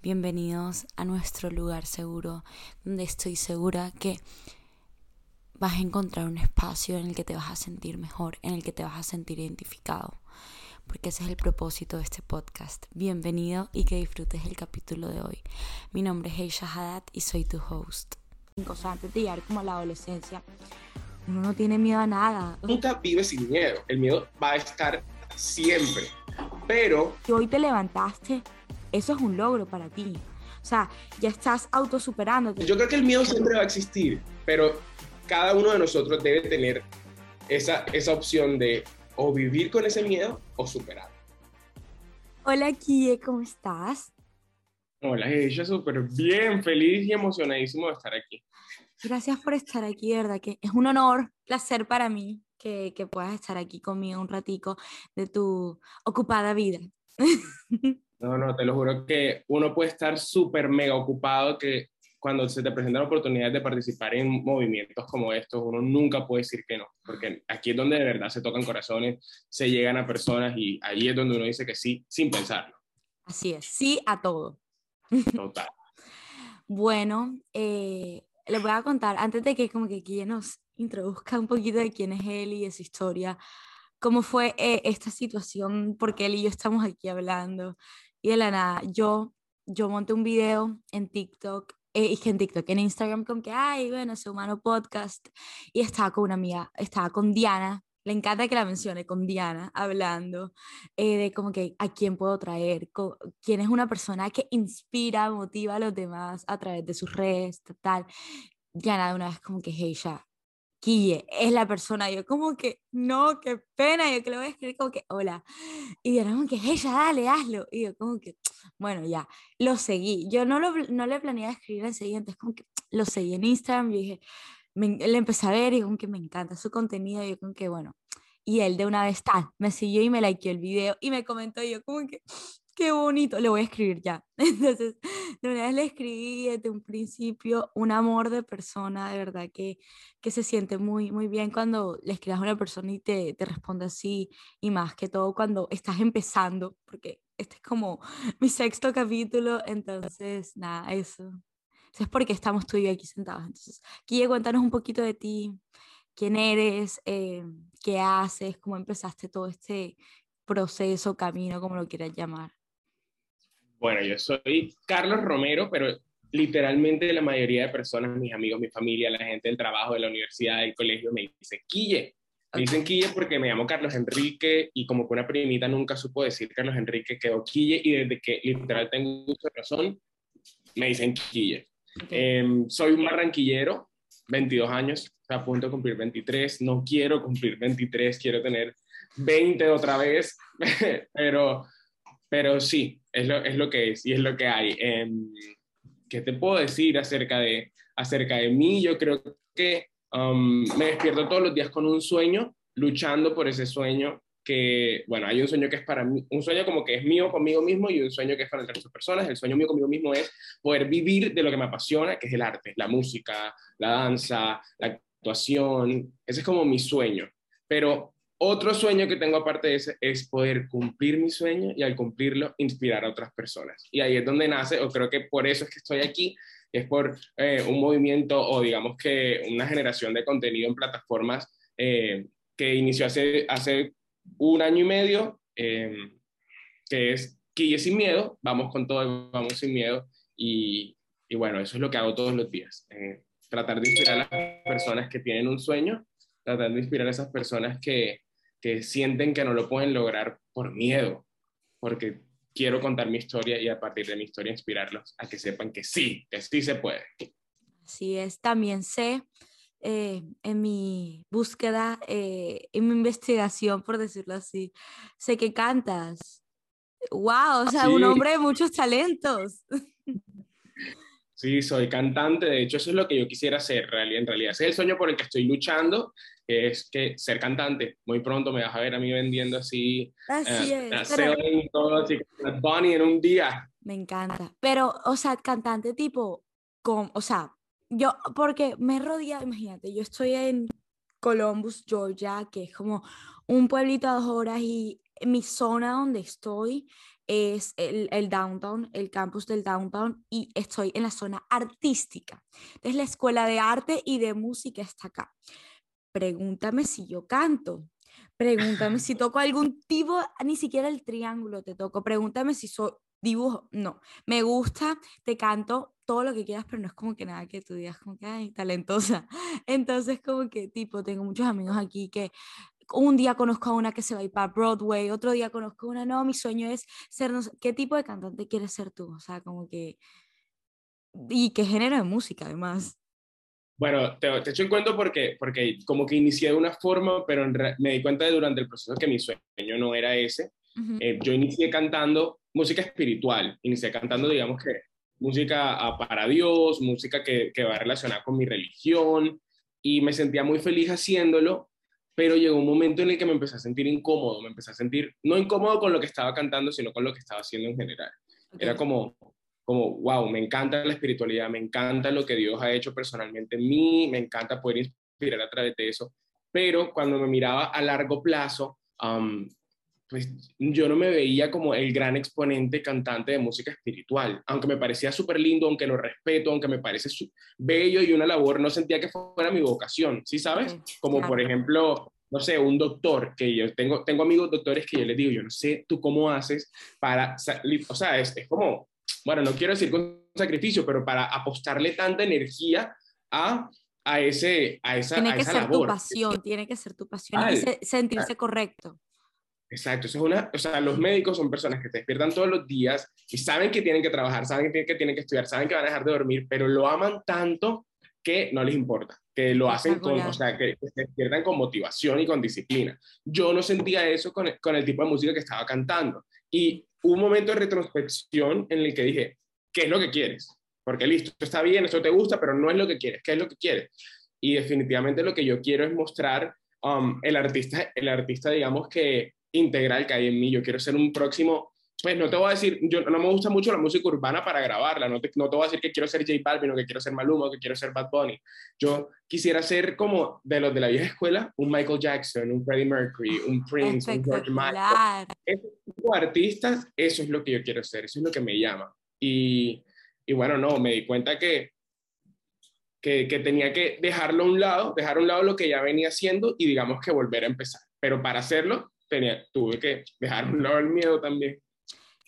Bienvenidos a nuestro lugar seguro, donde estoy segura que vas a encontrar un espacio en el que te vas a sentir mejor, en el que te vas a sentir identificado, porque ese es el propósito de este podcast. Bienvenido y que disfrutes el capítulo de hoy. Mi nombre es Heisha Haddad y soy tu host. Cosas antes de llegar como a la adolescencia, uno no tiene miedo a nada. Nunca vive sin miedo, el miedo va a estar siempre, pero... hoy te levantaste eso es un logro para ti. O sea, ya estás autosuperándote. Yo creo que el miedo siempre va a existir, pero cada uno de nosotros debe tener esa, esa opción de o vivir con ese miedo o superarlo. Hola, Kie, ¿cómo estás? Hola, ella súper bien, feliz y emocionadísimo de estar aquí. Gracias por estar aquí, verdad que es un honor, placer para mí que, que puedas estar aquí conmigo un ratico de tu ocupada vida. No, no, te lo juro que uno puede estar súper mega ocupado que cuando se te presenta la oportunidad de participar en movimientos como estos, uno nunca puede decir que no, porque aquí es donde de verdad se tocan corazones, se llegan a personas y ahí es donde uno dice que sí, sin pensarlo. Así es, sí a todo. Total. bueno, eh, les voy a contar, antes de que como que aquí nos introduzca un poquito de quién es él y de su historia, cómo fue eh, esta situación, porque él y yo estamos aquí hablando. Y de la nada, yo, yo monté un video en TikTok, eh, en TikTok, en Instagram, con que, ay, bueno, ese humano podcast. Y estaba con una amiga, estaba con Diana, le encanta que la mencione con Diana, hablando eh, de como que a quién puedo traer, quién es una persona que inspira, motiva a los demás a través de sus redes, tal. Diana de una vez como que, hey, ya, Quille es la persona. Yo como que, no, qué pena. Yo que le voy a escribir como que, hola. Y yo como que, ella, dale, hazlo. Y yo como que, bueno, ya, lo seguí. Yo no, lo, no le planeaba escribir enseguida, entonces como que lo seguí en Instagram. Y dije, le empecé a ver y como que me encanta su contenido. Y yo como que, bueno. Y él de una vez, tal, me siguió y me likeó el video y me comentó. Y yo como que, qué bonito, le voy a escribir ya. Entonces, de una vez le escribí desde un principio un amor de persona, de verdad que, que se siente muy, muy bien cuando le escribas a una persona y te, te responde así, y más que todo cuando estás empezando, porque este es como mi sexto capítulo, entonces, nada, eso. Eso es porque estamos tú y yo aquí sentados. Entonces, Guille, cuéntanos un poquito de ti, quién eres, eh, qué haces, cómo empezaste todo este proceso, camino, como lo quieras llamar. Bueno, yo soy Carlos Romero, pero literalmente la mayoría de personas, mis amigos, mi familia, la gente del trabajo, de la universidad, del colegio, me dice Quille. Me dicen Quille porque me llamo Carlos Enrique y como que una primita nunca supo decir Carlos Enrique, quedó Quille y desde que literal tengo mucha razón, me dicen Quille. Em, soy un barranquillero, 22 años, a punto de cumplir 23, no quiero cumplir 23, quiero tener 20 otra vez, pero pero sí, es lo, es lo que es y es lo que hay. Em, ¿Qué te puedo decir acerca de, acerca de mí? Yo creo que um, me despierto todos los días con un sueño, luchando por ese sueño que, bueno, hay un sueño que es para mí, un sueño como que es mío conmigo mismo y un sueño que es para otras personas. El sueño mío conmigo mismo es poder vivir de lo que me apasiona, que es el arte, la música, la danza, la actuación. Ese es como mi sueño. Pero otro sueño que tengo aparte de ese es poder cumplir mi sueño y al cumplirlo inspirar a otras personas. Y ahí es donde nace, o creo que por eso es que estoy aquí, es por eh, un movimiento o digamos que una generación de contenido en plataformas eh, que inició hace, hace un año y medio, em, que es Quille sin miedo, vamos con todo, vamos sin miedo. Y, y bueno, eso es lo que hago todos los días, eh, tratar de inspirar a las personas que tienen un sueño, tratar de inspirar a esas personas que, que sienten que no lo pueden lograr por miedo, porque quiero contar mi historia y a partir de mi historia inspirarlos a que sepan que sí, que sí se puede. Así es, también sé eh, en mi búsqueda, eh, en mi investigación, por decirlo así, sé que cantas. ¡Wow! O sea, un hombre de muchos talentos. Sí, soy cantante, de hecho eso es lo que yo quisiera hacer, en realidad. Ese es el sueño por el que estoy luchando, es que ser cantante. Muy pronto me vas a ver a mí vendiendo así, así uh, es, todo así, Bunny en un día. Me encanta, pero, o sea, cantante tipo, con, o sea, yo, porque me he rodeado, imagínate, yo estoy en Columbus, Georgia, que es como un pueblito a dos horas y mi zona donde estoy es el, el, downtown, el campus del downtown, y estoy en la zona artística. Entonces, la escuela de arte y de música está acá. Pregúntame si yo canto. Pregúntame si toco algún tipo, ni siquiera el triángulo te toco. Pregúntame si soy dibujo. No, me gusta, te canto todo lo que quieras, pero no es como que nada que tú digas como que, ay, talentosa. Entonces, como que, tipo, tengo muchos amigos aquí que un día conozco a una que se va a ir para Broadway, otro día conozco a una, no, mi sueño es ser, no sé, ¿qué tipo de cantante quieres ser tú? O sea, como que, y qué género de música además. Bueno, te, te echo en cuenta porque, porque como que inicié de una forma, pero me di cuenta de durante el proceso que mi sueño no era ese. Eh, yo inicié cantando música espiritual, inicié cantando, digamos que música ah, para Dios, música que, que va relacionada con mi religión, y me sentía muy feliz haciéndolo, pero llegó un momento en el que me empecé a sentir incómodo, me empecé a sentir no incómodo con lo que estaba cantando, sino con lo que estaba haciendo en general. Era como, como, wow, me encanta la espiritualidad, me encanta lo que Dios ha hecho personalmente en mí, me encanta poder inspirar a través de eso, pero cuando me miraba a largo plazo, pues yo no me veía como el gran exponente cantante de música espiritual, aunque me parecía súper lindo, aunque lo respeto, aunque me parece bello y una labor, no sentía que fuera mi vocación, ¿sí sabes? Como por ejemplo, no sé, un doctor, que yo tengo, tengo amigos doctores que yo les digo, yo no sé tú cómo haces para, o sea, es, es como, bueno, no quiero decir con sacrificio, pero para apostarle tanta energía a a ese a esa tiene que ser tu pasión tiene que ser tu pasión sentirse correcto Exacto, eso es una, o sea, los médicos son personas que te despiertan todos los días y saben que tienen que trabajar, saben que tienen que estudiar, saben que van a dejar de dormir, pero lo aman tanto que no les importa, que lo hacen con, o sea, que, se despiertan con motivación y con disciplina. Yo no sentía eso con con el tipo de música que estaba cantando y hubo un momento de retrospección en el que dije, ¿qué es lo que quieres? Porque listo, está bien, esto te gusta, pero no es lo que quieres, ¿qué es lo que quieres? Y definitivamente lo que yo quiero es mostrar um, el artista, el artista, digamos que integral que hay en mí. Yo quiero ser un próximo, pues no te voy a decir, yo no me gusta mucho la música urbana para grabarla, no te, no te voy a decir que quiero ser J Balvin o que quiero ser Maluma o que quiero ser Bad Bunny. Yo quisiera ser como de los de la vieja escuela, un Michael Jackson, un Freddie Mercury, un Prince, un George Michael. De artistas, eso es lo que yo quiero ser, eso es lo que me llama. Y, y bueno, no, me di cuenta que que, que, tenía que dejarlo a un lado, dejar a un lado lo que ya venía haciendo y digamos que volver a empezar. Pero para hacerlo tenía, tuve que dejar un lado el miedo también.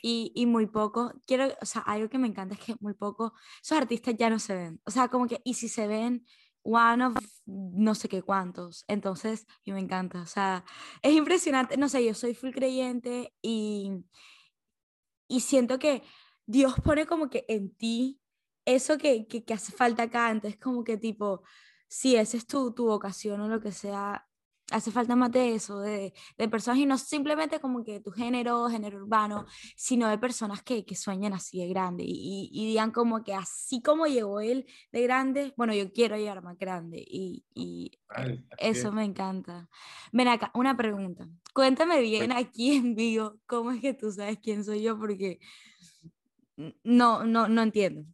Y, y, muy poco, quiero, o sea, algo que me encanta es que muy poco, esos artistas ya no se ven, o sea, como que, y si se ven, one of no sé qué cuántos, entonces, y me encanta, o sea, es impresionante, no sé, yo soy full creyente y, y siento que Dios pone como que en ti eso que, que, que hace falta acá, entonces como que tipo, si esa es tu, tu vocación o lo que sea, hace falta más de eso, de, de, personas y no simplemente como que tu género, género urbano, sino de personas que, que sueñan así de grande y, y, digan como que así como llegó él de grande, bueno, yo quiero llegar más grande y, y eso me encanta. Ven acá, una pregunta. Cuéntame bien aquí en vivo cómo es que tú sabes quién soy yo porque no, no, no entiendo.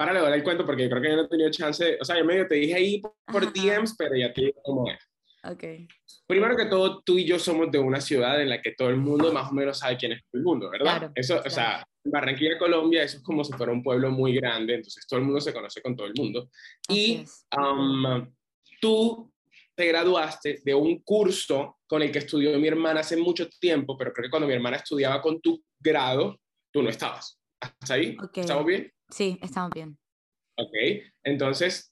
Para le el cuento porque creo que yo no he tenido chance, o sea, yo medio te dije ahí por DMs, pero ya te digo cómo es. Okay. Primero que todo, tú y yo somos de una ciudad en la que todo el mundo más o menos sabe quién es el mundo, ¿verdad? eso, o sea, Barranquilla, Colombia, eso es como si fuera un pueblo muy grande, entonces todo el mundo se conoce con todo el mundo. y um, tú te graduaste de un curso con el que estudió mi hermana hace mucho tiempo, pero creo que cuando mi hermana estudiaba con tu grado, tú no estabas. ¿Hasta ahí? ¿Estamos bien? Sí, estamos bien. Ok, entonces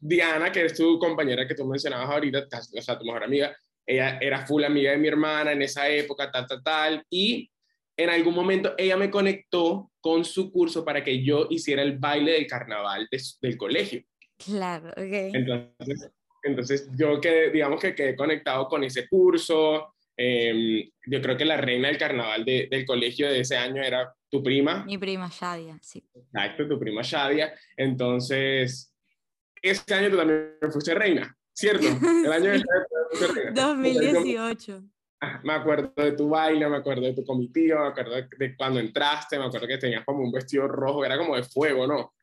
Diana, que es tu compañera que tú mencionabas ahorita, o sea, tu mejor amiga, ella era full amiga de mi hermana en esa época, tal, tal, tal, y en algún momento ella me conectó con su curso para que yo hiciera el baile del carnaval del colegio. Claro, ok. Entonces, entonces yo quedé, digamos que quedé conectado con ese curso, Em, yo creo que la reina del carnaval del colegio de ese año era tu prima. Mi prima Shadia, sí. Exacto, tu prima Shadia. Entonces, ese año tú también fuiste reina, ¿cierto? El año sí. de 2018. Me acuerdo de tu baile, me acuerdo de tu comitiva, me acuerdo de cuando entraste, me acuerdo que tenías como un vestido rojo, era como de fuego, ¿no?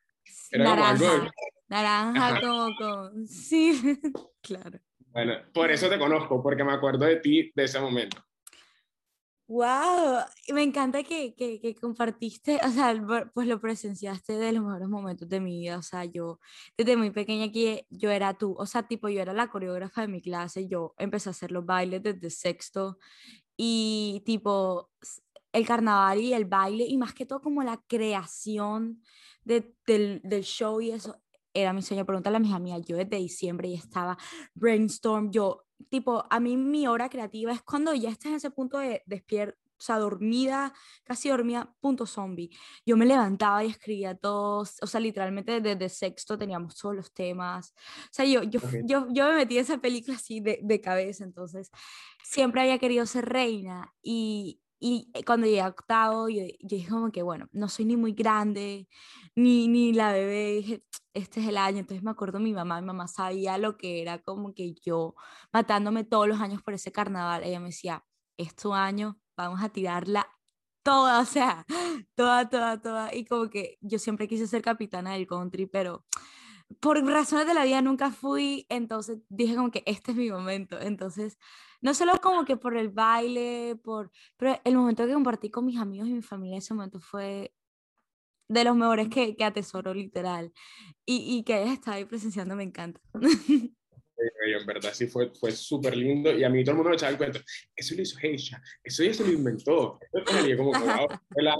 Era naranja, como algo naranja como, como, sí, claro. Bueno, por eso te conozco, porque me acuerdo de ti de ese momento. ¡Wow! Me encanta que, que, que, compartiste, o sea, pues lo presenciaste de los mejores momentos de mi vida. O sea, yo desde muy pequeña aquí, yo era tú, o sea, tipo, yo era la coreógrafa de mi clase, yo empecé a hacer los bailes desde sexto y tipo, el carnaval y el baile y más que todo como la creación de, del, del show y eso, era mi sueño. Pregúntale a mis amigas, yo desde diciembre ya estaba brainstorm, yo tipo, a mí mi hora creativa es cuando ya estás en ese punto de despierto, o sea, dormida, casi dormida, punto zombie. Yo me levantaba y escribía todos, o sea, literalmente desde sexto teníamos todos los temas. O sea, yo, yo, yo, yo me metí en esa película así de, de cabeza, entonces siempre había querido ser reina y, y cuando llegué a octavo, yo, yo, dije como que, bueno, no soy ni muy grande, ni, ni la bebé, dije, este es el año. Entonces me acuerdo mi mamá, mi mamá sabía lo que era como que yo matándome todos los años por ese carnaval. Ella me decía, es tu año, vamos a tirarla toda, o sea, toda, toda, toda. Y como que yo siempre quise ser capitana del country, pero por razones de la vida nunca fui, entonces dije como que este es mi momento. Entonces, no solo como que por el baile, por, pero el momento que compartí con mis amigos y mi familia, ese momento fue de los mejores que, que atesoro literal. Y, y que hayas estado ahí presenciando me encanta. en verdad sí fue, fue súper lindo y a mí todo el mundo me echaba el cuento, eso lo hizo Heisha, eso ya se lo inventó. Y como, la,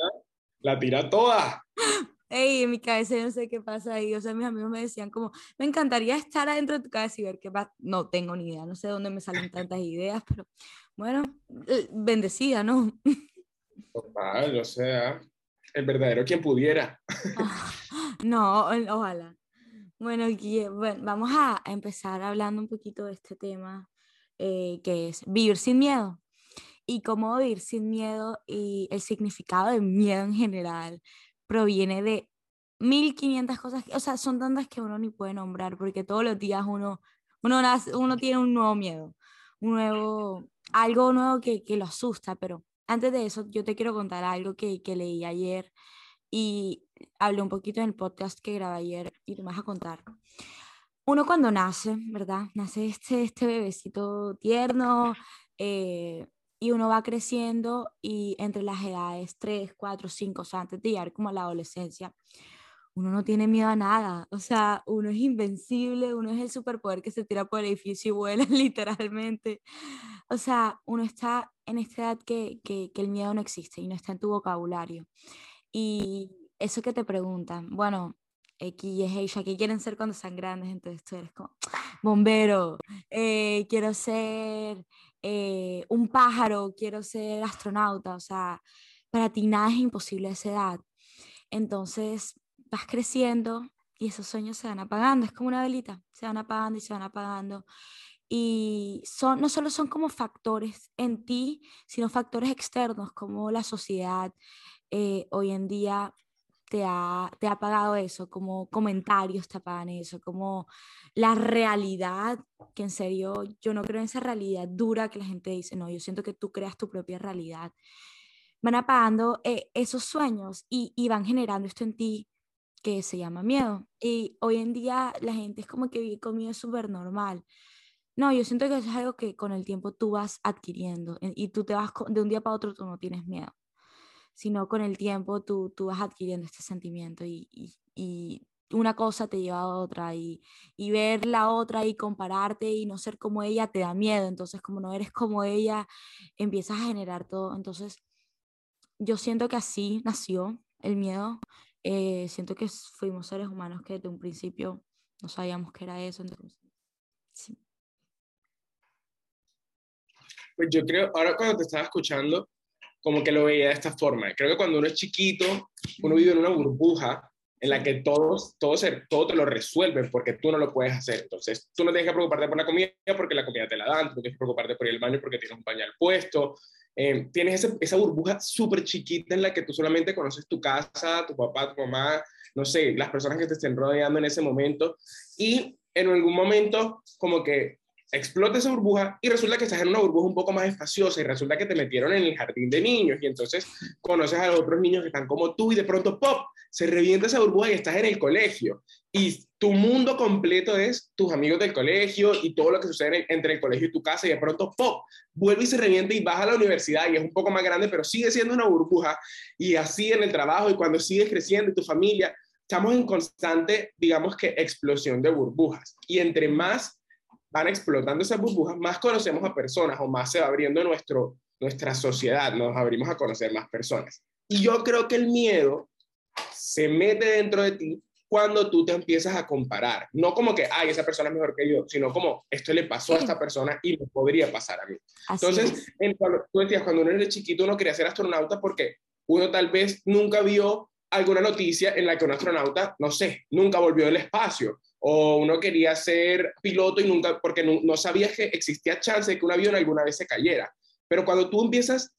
la tira toda. Ey, en mi cabeza no sé qué pasa ahí, o sea, mis amigos me decían como, me encantaría estar adentro de tu cabeza y ver qué pasa, no tengo ni idea, no sé dónde me salen tantas ideas, pero bueno, eh, bendecida, ¿no? Total, o sea, el verdadero quien pudiera. no, ojalá. Bueno, bueno, vamos a empezar hablando un poquito de este tema eh, que es vivir sin miedo y cómo vivir sin miedo y el significado de miedo en general proviene de 1500 cosas, o sea, son tantas que uno ni puede nombrar porque todos los días uno, uno, uno tiene un nuevo miedo, un nuevo, algo nuevo que, que lo asusta, pero antes de eso, yo te quiero contar algo que, que leí ayer y hablé un poquito en el podcast que grabé ayer y te vas a contar. Uno cuando nace, ¿verdad? Nace este, este bebecito tierno eh, y uno va creciendo y entre las edades 3, 4, 5, o sea, antes de llegar como a la adolescencia, uno no tiene miedo a nada, o sea, uno es invencible, uno es el superpoder que se tira por el edificio y vuela literalmente. O sea, uno está en esta edad que, que, que el miedo no existe y no está en tu vocabulario. Y eso que te preguntan, bueno, X y Asia, ¿qué quieren ser cuando sean grandes? Entonces tú eres como, bombero, eh, quiero ser eh, un pájaro, quiero ser astronauta, o sea, para ti nada es imposible a esa edad. Entonces vas creciendo y esos sueños se van apagando, es como una velita, se van apagando y se van apagando. Y son, no solo son como factores en ti, sino factores externos como la sociedad eh, hoy en día te ha, te ha apagado eso, como comentarios te apagan eso, como la realidad, que en serio yo no creo en esa realidad dura que la gente dice, no, yo siento que tú creas tu propia realidad. Van apagando eh, esos sueños y, y van generando esto en ti que se llama miedo. Y hoy en día la gente es como que vive con miedo súper normal. No, yo siento que es algo que con el tiempo tú vas adquiriendo y tú te vas de un día para otro, tú no tienes miedo, sino con el tiempo tú, tú vas adquiriendo este sentimiento y, y, y una cosa te lleva a otra y, y, ver la otra y compararte y no ser como ella te da miedo, entonces como no eres como ella, empiezas a generar todo, entonces yo siento que así nació el miedo, eh, siento que fuimos seres humanos que desde un principio no sabíamos que era eso, entonces sí. Pues yo creo, ahora cuando te estaba escuchando, como que lo veía de esta forma. Creo que cuando uno es chiquito, uno vive en una burbuja en la que todos, todos, todo te lo resuelven porque tú no lo puedes hacer. Entonces, tú no tienes que preocuparte por la comida porque la comida te la dan, tú no tienes que preocuparte por el baño porque tienes un pañal puesto. Eh, tienes esa burbuja súper chiquita en la que tú solamente conoces tu casa, tu papá, tu mamá, no sé, las personas que te estén rodeando en ese momento. Y en algún momento, como que explota esa burbuja y resulta que estás en una burbuja un poco más espaciosa y resulta que te metieron en el jardín de niños y entonces conoces a otros niños que están como tú y de pronto, ¡pop!, se revienta esa burbuja y estás en el colegio. Y tu mundo completo es tus amigos del colegio y todo lo que sucede entre el colegio y tu casa y de pronto, ¡pop!, vuelve y se revienta y vas a la universidad y es un poco más grande, pero sigue siendo una burbuja y así en el trabajo y cuando sigues creciendo y tu familia, estamos en constante, digamos que, explosión de burbujas. Y entre más van explotando esas burbujas, más conocemos a personas o más se va abriendo nuestro, nuestra sociedad, nos abrimos a conocer más personas. Y yo creo que el miedo se mete dentro de ti cuando tú te empiezas a comparar. No como que, ay, esa persona es mejor que yo, sino como, esto le pasó a esta persona y me podría pasar a mí. Entonces, en, cuando, tú decías, cuando uno era chiquito, uno quería ser astronauta porque uno tal vez nunca vio alguna noticia en la que un astronauta, no sé, nunca volvió del espacio o uno quería ser piloto y nunca, porque no, no sabías que existía chance de que un avión alguna vez se cayera. Pero cuando tú empiezas,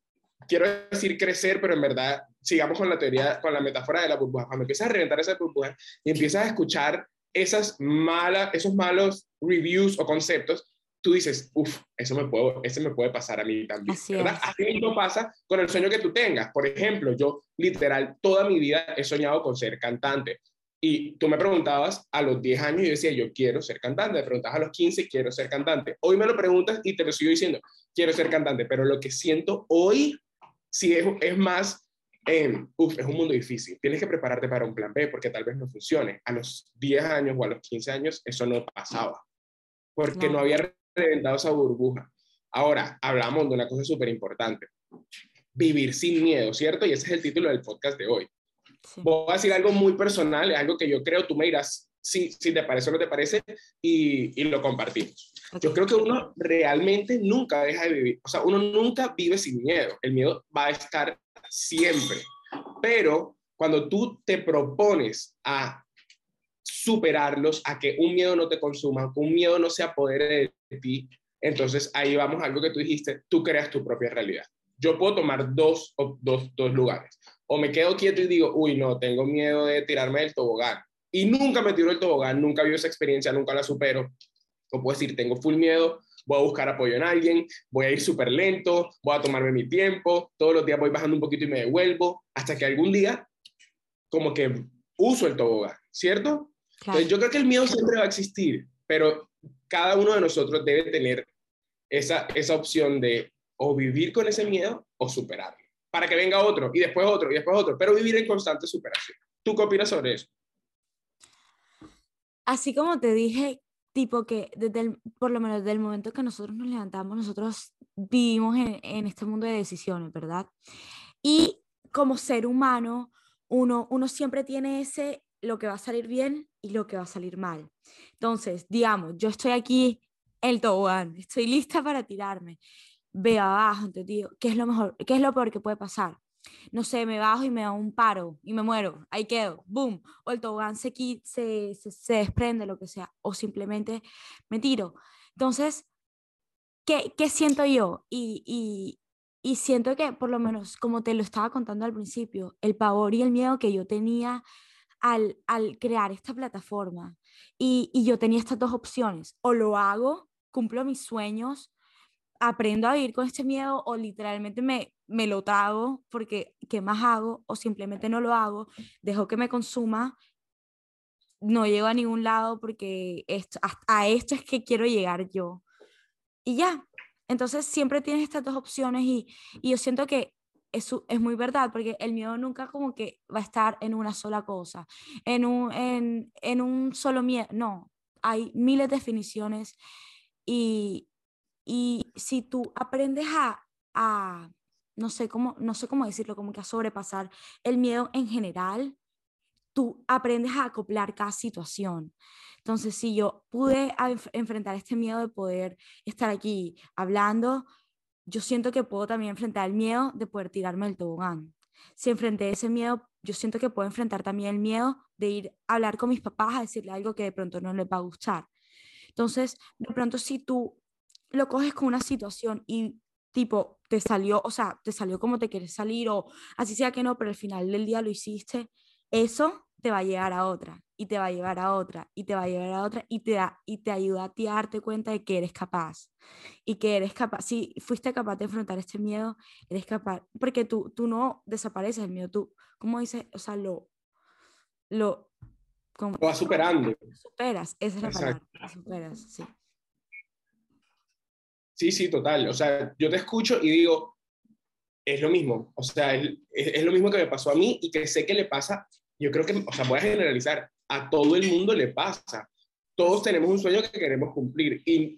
quiero decir crecer, pero en verdad, sigamos con la teoría, con la metáfora de la burbuja, cuando empiezas a reventar esa burbuja y empiezas a escuchar esas malas, esos malos reviews o conceptos, tú dices, uff, eso me puede, ese me puede pasar a mí también. Así, ¿verdad? Así mismo pasa con el sueño que tú tengas. Por ejemplo, yo literal toda mi vida he soñado con ser cantante. Y tú me preguntabas a los 10 años yo decía, yo quiero ser cantante. Me preguntabas a los 15, quiero ser cantante. Hoy me lo preguntas y te lo sigo diciendo, quiero ser cantante. Pero lo que siento hoy sí es, es más, eh, es un mundo difícil. Tienes que prepararte para un plan B porque tal vez no funcione. A los 10 años o a los 15 años eso no pasaba. Porque no, había reventado esa burbuja. Ahora, hablamos de una cosa súper importante. Vivir sin miedo, ¿cierto? Y ese es el título del podcast de hoy Voy a decir algo muy personal, algo que yo creo, tú me dirás si, si te parece o no te parece y, y lo compartimos. Yo creo que uno realmente nunca deja de vivir, o sea, uno nunca vive sin miedo, el miedo va a estar siempre, pero cuando tú te propones a superarlos, a que un miedo no te consuma, que un miedo no se apodere de ti, entonces ahí vamos a algo que tú dijiste, tú creas tu propia realidad. Yo puedo tomar dos, dos, dos lugares o me quedo quieto y digo, uy, no, tengo miedo de tirarme del tobogán. Y nunca me tiro el tobogán, nunca vivo esa experiencia, nunca la supero. O puedo decir, tengo full miedo, voy a buscar apoyo en alguien, voy a ir súper lento, voy a tomarme mi tiempo, todos los días voy bajando un poquito y me devuelvo, hasta que algún día como que uso el tobogán, ¿cierto? Entonces yo creo que el miedo siempre va a existir, pero cada uno de nosotros debe tener esa, esa opción de o vivir con ese miedo o superarlo para que venga otro y después otro y después otro, pero vivir en constante superación. ¿Tú qué opinas sobre eso? Así como te dije, tipo que desde el, por lo menos desde el momento que nosotros nos levantamos, nosotros vivimos en, en este mundo de decisiones, ¿verdad? Y como ser humano, uno, uno siempre tiene ese lo que va a salir bien y lo que va a salir mal. Entonces, digamos, yo estoy aquí el tobogán, estoy lista para tirarme veo abajo, entonces digo, ¿qué es lo mejor? ¿Qué es lo peor que puede pasar? No sé, me bajo y me da un paro y me muero, ahí quedo, boom, o el tobogán se, se, se, desprende, lo que sea, o simplemente me tiro. Entonces, ¿qué, qué siento yo? Y, y, y siento que, por lo menos, como te lo estaba contando al principio, el pavor y el miedo que yo tenía al, al crear esta plataforma, y, y yo tenía estas dos opciones, o lo hago, cumplo mis sueños, aprendo a vivir con este miedo o literalmente me, me lo trago porque ¿qué más hago? O simplemente no lo hago, dejo que me consuma, no llego a ningún lado porque esto, a esto es que quiero llegar yo. Y ya, entonces siempre tienes estas dos opciones y, y yo siento que eso es muy verdad, porque el miedo nunca como que va a estar en una sola cosa, en un, en, en un solo miedo, no, hay miles de definiciones y, y si tú aprendes a, a no, sé cómo, no sé cómo decirlo, como que a sobrepasar el miedo en general, tú aprendes a acoplar cada situación. Entonces, si yo pude enfrentar este miedo de poder estar aquí hablando, yo siento que puedo también enfrentar el miedo de poder tirarme el tobogán. si enfrenté ese miedo, yo siento que puedo enfrentar también el miedo de ir a hablar con mis papás a decirle algo que de pronto no les va a gustar. Entonces, de pronto si tú lo coges con una situación y tipo, te salió, o sea, te salió como te quieres salir o así sea que no, pero al final del día lo hiciste, eso te va a llegar a otra y te va a llevar a otra y te va a llevar a otra y te, da, y te ayuda a ti a darte cuenta de que eres capaz y que eres capaz, si fuiste capaz de enfrentar este miedo, eres capaz, porque tú, tú no desapareces el miedo, tú, ¿cómo dices? O sea, lo... Lo, como, lo vas superando. Superas, esa es la palabra, lo superas, sí. Sí, sí, total. O sea, yo te escucho y digo, es lo mismo. O sea, es, lo mismo que me pasó a mí y que sé que le pasa, yo creo que, o sea, voy a generalizar, a todo el mundo le pasa. Todos tenemos un sueño que queremos cumplir y,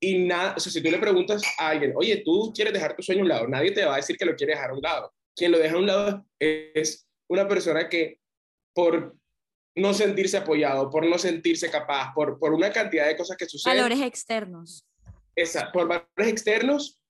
y nada, o sea, si tú le preguntas a alguien, oye, tú quieres dejar tu sueño a un lado, nadie te va a decir que lo quiere dejar a un lado. Quien lo deja a un lado es una persona que por no sentirse apoyado, por no sentirse capaz, por, por una cantidad de cosas que suceden. Valores externos esa, por valores externos,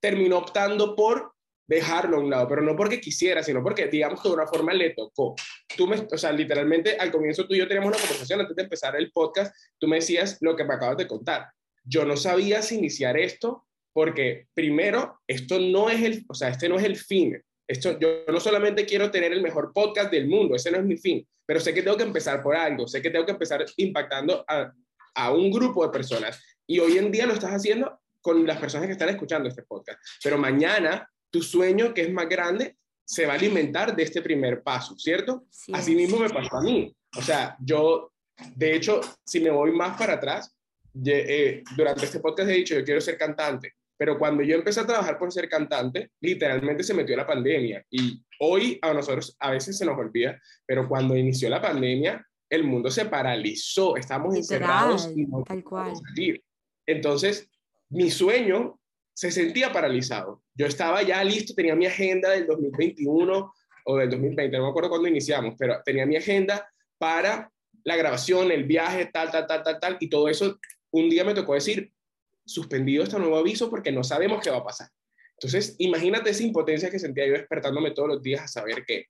terminó optando por dejarlo a un lado, pero no porque quisiera, sino porque, digamos que de una forma le tocó. Tú me, o sea, literalmente al comienzo tú y yo teníamos una conversación antes de empezar el podcast, tú me decías lo que me acabas de contar. Yo no sabía si iniciar esto porque primero, esto no es el, o sea, este no es el fin. Esto, yo no solamente quiero tener el mejor podcast del mundo, ese no es mi fin, pero sé que tengo que empezar por algo, sé que tengo que empezar impactando a, a un grupo de personas y hoy en día lo estás haciendo con las personas que están escuchando este podcast. Pero mañana tu sueño, que es más grande, se va a alimentar de este primer paso, ¿cierto? Así mismo me pasó a mí. O sea, yo, de hecho, si me voy más para atrás, eh, durante este podcast he dicho, yo quiero ser cantante. Pero cuando yo empecé a trabajar por ser cantante, literalmente se metió la pandemia. Y hoy a nosotros a veces se nos olvida, pero cuando inició la pandemia, el mundo se paralizó, estamos encerrados y no tal cual. salir. Entonces, mi sueño se sentía paralizado. Yo estaba ya listo, tenía mi agenda del 2021 o del 2020, no me acuerdo cuándo iniciamos, pero tenía mi agenda para la grabación, el viaje, tal, tal, tal, tal, tal, y todo eso, un día me tocó decir, suspendido este nuevo aviso porque no sabemos qué va a pasar. Entonces, imagínate esa impotencia que sentía yo despertándome todos los días a saber que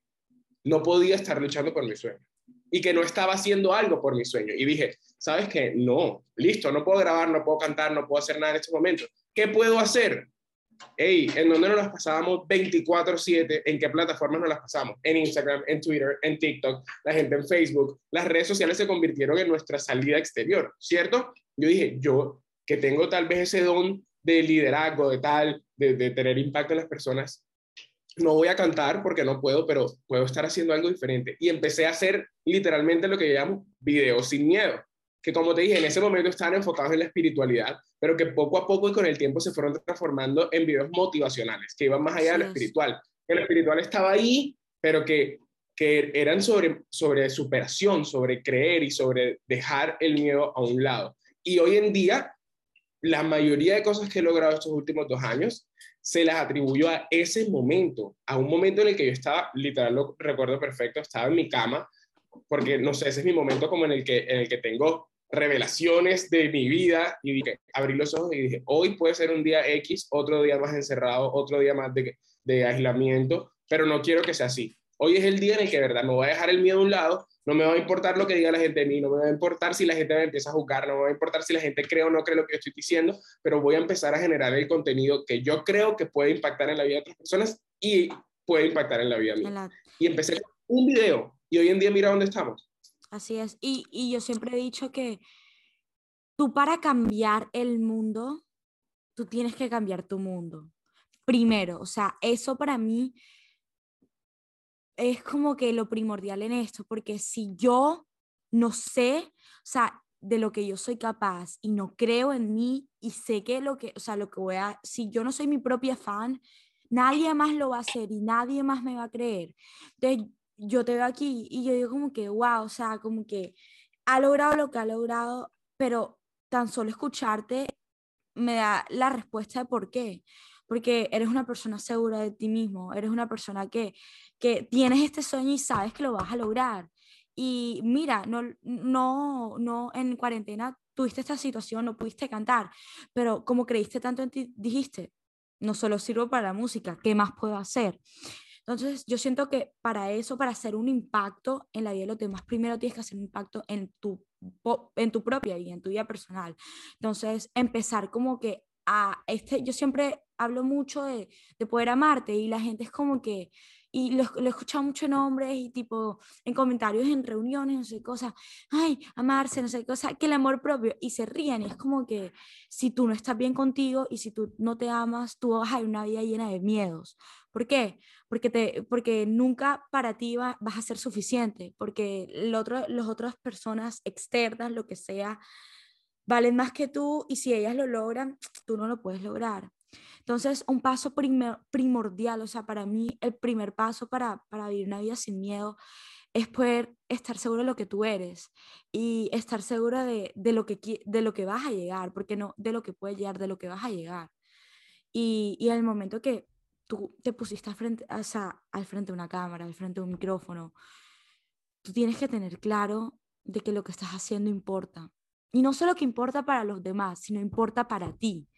no podía estar luchando por mi sueño y que no estaba haciendo algo por mi sueño. Y dije, ¿sabes qué? No, listo, no puedo grabar, no puedo cantar, no puedo hacer nada en este momento. ¿Qué puedo hacer? Hey, ¿en dónde nos las pasábamos 24/7? ¿En qué plataformas nos las pasamos? En Instagram, en Twitter, en TikTok, la gente en Facebook. Las redes sociales se convirtieron en nuestra salida exterior, ¿cierto? Yo dije, yo que tengo tal vez ese don de liderazgo, de tal, de tener impacto en las personas, no voy a cantar porque no puedo, pero puedo estar haciendo algo diferente. Y empecé a hacer literalmente lo que llamo videos sin miedo, que como te dije, en ese momento estaban enfocados en la espiritualidad, pero que poco a poco y con el tiempo se fueron transformando en videos motivacionales, que iban más allá de lo espiritual. Que lo espiritual estaba ahí, pero que, que eran sobre, sobre superación, sobre creer y sobre dejar el miedo a un lado. Y hoy en día, la mayoría de cosas que he logrado estos últimos dos años se las atribuyó a ese momento, a un momento en el que yo estaba, literal lo recuerdo perfecto, estaba en mi cama, porque no sé, ese es mi momento como en el que, en el que tengo revelaciones de mi vida y dije, abrí los ojos y dije, hoy puede ser un día X, otro día más encerrado, otro día más de, de aislamiento, pero no quiero que sea así. Hoy es el día en el que, verdad, me voy a dejar el miedo a un lado no me va a importar lo que diga la gente de mí, no me va a importar si la gente me empieza a juzgar, no me va a importar si la gente cree o no cree lo que yo estoy diciendo, pero voy a empezar a generar el contenido que yo creo que puede impactar en la vida de otras personas y puede impactar en la vida mía. Y empecé con un video y hoy en día mira dónde estamos. Así es. Y, y yo siempre he dicho que tú para cambiar el mundo, tú tienes que cambiar tu mundo. Primero, o sea, eso para mí es como que lo primordial en esto, porque si yo no sé, o sea, de lo que yo soy capaz y no creo en mí y sé que lo que, o sea, lo que voy a, si yo no soy mi propia fan, nadie más lo va a hacer y nadie más me va a creer. Entonces, yo te veo aquí y yo digo como que, wow, o sea, como que ha logrado lo que ha logrado, pero tan solo escucharte me da la respuesta de por qué porque eres una persona segura de ti mismo, eres una persona que, que tienes este sueño y sabes que lo vas a lograr. Y mira, no, no, no, en cuarentena tuviste esta situación, no pudiste cantar, pero como creíste tanto en ti, dijiste, no solo sirvo para la música, ¿qué más puedo hacer? Entonces, yo siento que para eso, para hacer un impacto en la vida de los demás, primero tienes que hacer un impacto en tu, en tu propia vida, en tu vida personal. Entonces, empezar como que a este, yo siempre hablo mucho de, de poder amarte y la gente es como que y lo, lo he escuchado mucho en hombres y tipo en comentarios en reuniones, no sé qué cosa, ay, amarse, no sé qué cosa, que el amor propio, y se ríen, y es como que si tú no estás bien contigo y si tú no te amas, tú vas a una vida llena de miedos. ¿Por qué? Porque, te, porque nunca para ti va, vas a ser suficiente, porque el otro, las otras personas externas, lo que sea, valen más que tú y si ellas lo logran, tú no lo puedes lograr. Entonces, un paso primordial, o sea, para mí el primer paso para, para vivir una vida sin miedo es poder estar seguro de lo que tú eres y estar segura de, de, lo, que, de lo que vas a llegar, porque no de lo que puedes llegar, de lo que vas a llegar. Y, y el momento que tú te pusiste al frente, o sea, al frente de una cámara, al frente de un micrófono, tú tienes que tener claro de que lo que estás haciendo importa. Y no solo que importa para los demás, sino importa para ti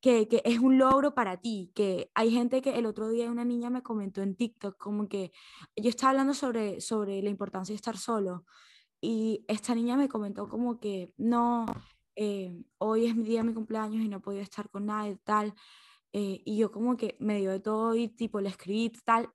que, que, es un logro para ti, que hay gente que el otro día una niña me comentó en TikTok como que yo estaba hablando sobre, sobre la importancia de estar solo y esta niña me comentó como que no, eh, hoy es mi día de mi cumpleaños y no he podido estar con nadie, tal, eh, y yo como que me dio de todo y tipo le escribí, tal,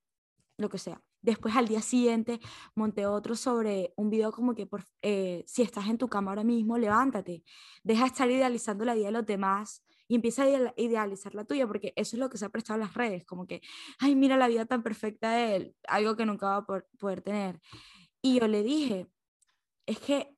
lo que sea. Después al día siguiente monté otro sobre un video como que por, eh, si estás en tu cama ahora mismo, levántate, deja de estar idealizando la vida de los demás y empieza a idealizar la tuya, porque eso es lo que se ha prestado en las redes, como que, ay, mira la vida tan perfecta de él, algo que nunca va a poder, tener. Y yo le dije, es que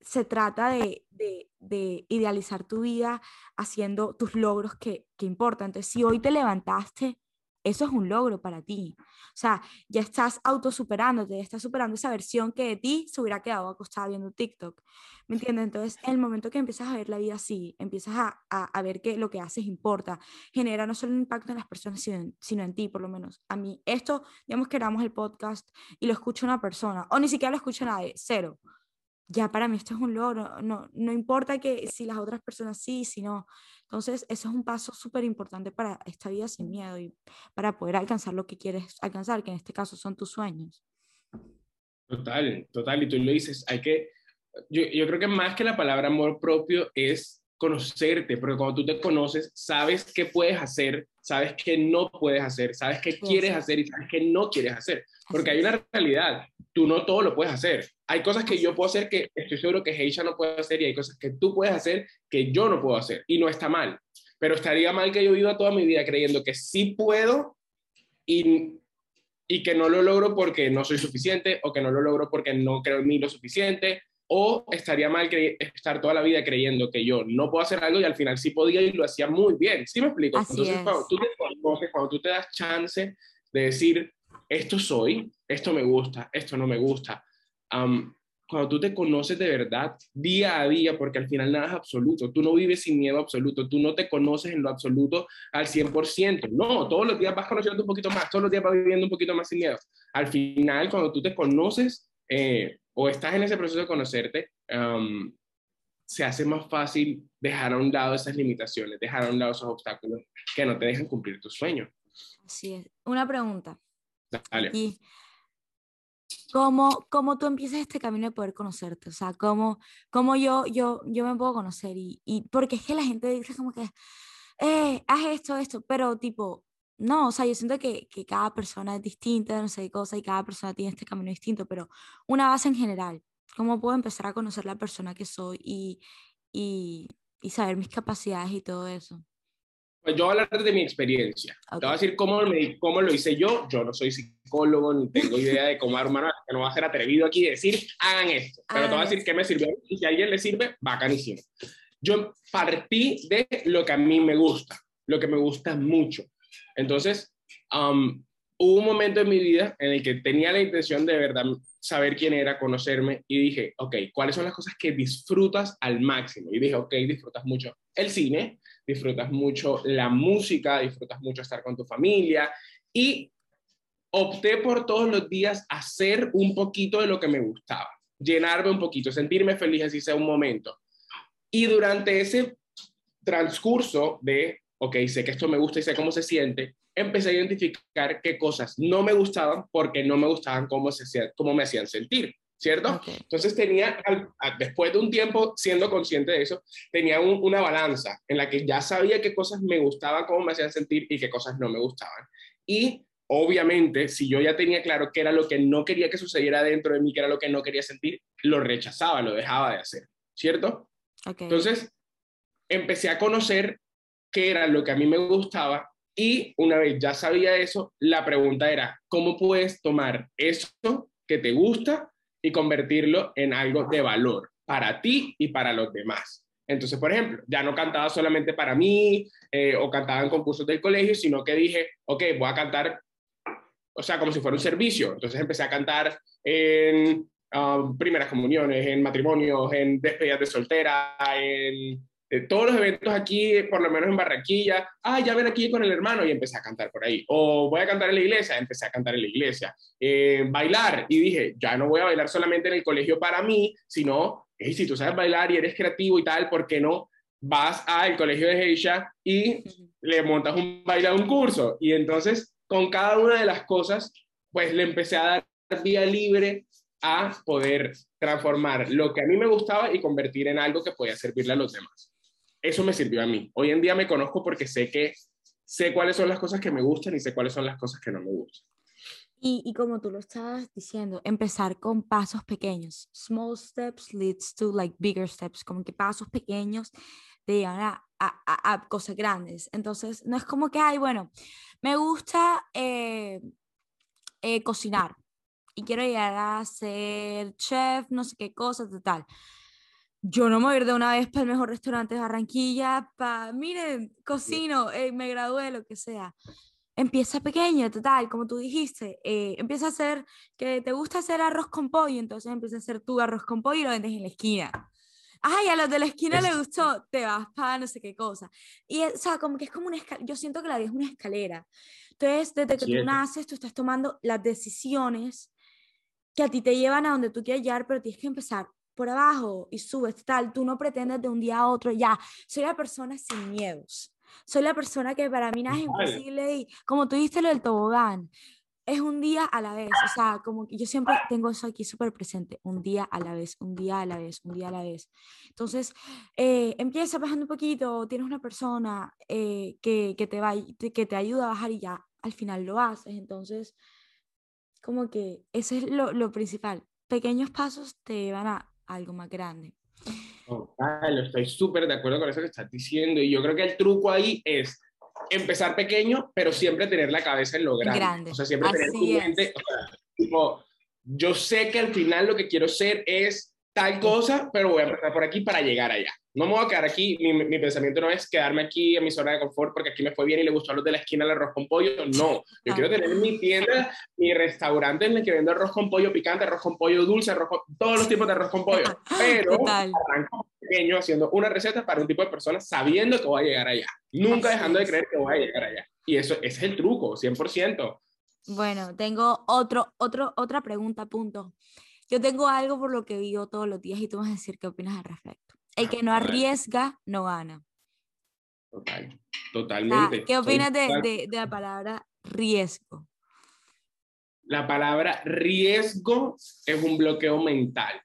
se trata de, de, de, idealizar tu vida haciendo tus logros que, que importan. Entonces, si hoy te levantaste eso es un logro para ti. O sea, ya estás autosuperándote, ya estás superando esa versión que de ti se hubiera quedado acostada viendo TikTok. ¿Me entiendes? Entonces, en el momento que empiezas a ver la vida así, empiezas a, a, ver que lo que haces importa, genera no solo un impacto en las personas, sino sino en ti, por lo menos. A mí, esto, digamos que éramos el podcast y lo escucha una persona, o ni siquiera lo escucha nadie, cero ya para mí esto es un logro, no, no importa que si las otras personas sí, si no. Entonces, eso es un paso súper importante para esta vida sin miedo y para poder alcanzar lo que quieres alcanzar, que en este caso son tus sueños. Total, total, y tú lo dices, hay que, yo, yo creo que más que la palabra amor propio es conocerte, porque cuando tú te conoces, sabes qué puedes hacer, sabes qué no puedes hacer, sabes qué quieres hacer y sabes qué no quieres hacer, porque hay una realidad, tú no todo lo puedes hacer. Hay cosas que yo puedo hacer que estoy seguro que Heisha no puede hacer y hay cosas que tú puedes hacer que yo no puedo hacer y no está mal. Pero estaría mal que yo viva toda mi vida creyendo que sí puedo y, y que no lo logro porque no soy suficiente o que no lo logro porque no creo en mí lo suficiente o estaría mal estar toda la vida creyendo que yo no puedo hacer algo y al final sí podía y lo hacía muy bien. ¿Sí me explico? Entonces, cuando tú, te cuando tú te das chance de decir, esto soy, esto me gusta, esto no me gusta. cuando tú te conoces de verdad, día a día, porque al final nada es absoluto, tú no vives sin miedo absoluto, tú no te conoces en lo absoluto al 100%, no, todos los días vas conociendo un poquito más, todos los días vas viviendo un poquito más sin miedo. Al final, cuando tú te conoces eh, o estás en ese proceso de conocerte, se hace más fácil dejar a un lado esas limitaciones, dejar a un lado esos obstáculos que no te dejan cumplir tu sueño. Así es. Una pregunta. Y ¿cómo, ¿cómo, tú empiezas este camino de poder conocerte? O sea, ¿cómo, cómo yo, yo, yo me puedo conocer? Y, y porque es que la gente dice como que, eh, haz esto, esto, pero tipo, no, o sea, yo siento que, que cada persona es distinta, no sé cosa, y cada persona tiene este camino distinto, pero una base en general, ¿cómo puedo empezar a conocer la persona que soy y, y saber mis capacidades y todo eso? Pues yo voy a hablar de mi experiencia. Te voy a decir cómo, cómo lo hice yo. Yo no soy psicólogo ni tengo idea de cómo armar, que no va a ser atrevido aquí decir, hagan esto. Pero te voy a decir qué me sirvió y si a alguien le sirve, bacanísimo. Yo partí de lo que a mí me gusta, lo que me gusta mucho. Entonces, um, hubo un momento en mi vida en el que tenía la intención de verdad saber quién era, conocerme y dije, ok, ¿cuáles son las cosas que disfrutas al máximo? Y dije, ok, disfrutas mucho el cine, disfrutas mucho la música, disfrutas mucho estar con tu familia y opté por todos los días hacer un poquito de lo que me gustaba, llenarme un poquito, sentirme feliz así sea un momento. Y durante ese transcurso de, ok, sé que esto me gusta y sé cómo se siente, empecé a identificar qué cosas no me gustaban porque no me gustaban cómo, se cómo me hacían sentir. ¿Cierto? Entonces tenía, después de un tiempo siendo consciente de eso, tenía una balanza en la que ya sabía qué cosas me gustaban, cómo me hacían sentir y qué cosas no me gustaban. Y obviamente, si yo ya tenía claro qué era lo que no quería que sucediera dentro de mí, qué era lo que no quería sentir, lo rechazaba, lo dejaba de hacer, ¿cierto? Entonces, empecé a conocer qué era lo que a mí me gustaba y una vez ya sabía eso, la pregunta era, ¿cómo puedes tomar eso que te gusta y convertirlo en algo de valor para ti y para los demás. Entonces, por ejemplo, ya no cantaba solamente para mí eh, o cantaba en concursos del colegio, sino que dije, ok, voy a cantar, o sea, como si fuera un servicio. Entonces empecé a cantar en um, primeras comuniones, en matrimonios, en despedidas de soltera, en todos los eventos aquí, por lo menos en Barranquilla, ah, ya ven aquí con el hermano y empecé a cantar por ahí. O voy a cantar en la iglesia, empecé a cantar en la iglesia. Eh, bailar, y dije, ya no voy a bailar solamente en el colegio para mí, sino, si tú sabes bailar y eres creativo y tal, ¿por qué no vas al colegio de Geisha y le montas un baile a un curso? Y entonces, con cada una de las cosas, pues le empecé a dar vía libre a poder transformar lo que a mí me gustaba y convertir en algo que podía servirle a los demás eso me sirvió a mí. Hoy en día me conozco porque sé que sé cuáles son las cosas que me gustan y sé cuáles son las cosas que no me gustan. Y, y, como tú lo estabas diciendo, empezar con pasos pequeños. Small steps leads to like bigger steps, como que pasos pequeños te llevan a, a, a, cosas grandes. Entonces, no es como que, ay, bueno, me gusta eh, eh, cocinar y quiero llegar a ser chef, no sé qué cosa, tal yo no me voy a ir de una vez para el mejor restaurante de Barranquilla, para, miren, cocino, eh, me gradué, lo que sea. Empieza pequeño, total, como tú dijiste, eh, empieza a hacer, que te gusta hacer arroz con pollo, entonces empieza a hacer tu arroz con pollo y lo vendes en la esquina. Ay, a los de la esquina le gustó, te vas para no sé qué cosa. Y, o sea, como que es como una escalera, yo siento que la vida es una escalera. Entonces, desde que tú naces, tú estás tomando las decisiones que a ti te llevan a donde tú quieres llegar, pero tienes que empezar por abajo y subes, tal, tú no pretendes de un día a otro, ya, soy la persona sin miedos, soy la persona que para mí nada es imposible y como tú dijiste lo del tobogán, es un día a la vez, o sea, como que yo siempre tengo eso aquí súper presente, un día a la vez, un día a la vez, un día a la vez. Entonces, eh, empieza bajando un poquito, tienes una persona eh, que, que, te va, que te ayuda a bajar y ya al final lo haces, entonces, como que eso es lo, lo principal. Pequeños pasos te van a algo más grande. Total, estoy súper de acuerdo con eso que estás diciendo y yo creo que el truco ahí es empezar pequeño, pero siempre tener la cabeza en lo grande. O sea, siempre tener tu mente, tipo, yo sé que al final lo que quiero ser es tal cosa, pero voy a empezar por aquí para llegar allá. No me voy a quedar aquí, mi, mi, pensamiento no es quedarme aquí en mi zona de confort porque aquí me fue bien y le gustó a los de la esquina el arroz con pollo, no. Yo quiero tener mi tienda, mi restaurante en el que vendo arroz con pollo picante, arroz con pollo dulce, arroz con, todos los tipos de arroz con pollo, pero arranco pequeño haciendo una receta para un tipo de personas sabiendo que voy a llegar allá, nunca dejando de creer que voy a llegar allá. Y eso ese es el truco, 100%. Bueno, tengo otro, otro, otra pregunta, punto. Yo tengo algo por lo que vivo todos los días y tú vas a decir qué opinas al respecto. El que no arriesga, no gana. Total, totalmente. ¿Qué opinas de, de, la palabra riesgo? La palabra riesgo es un bloqueo mental.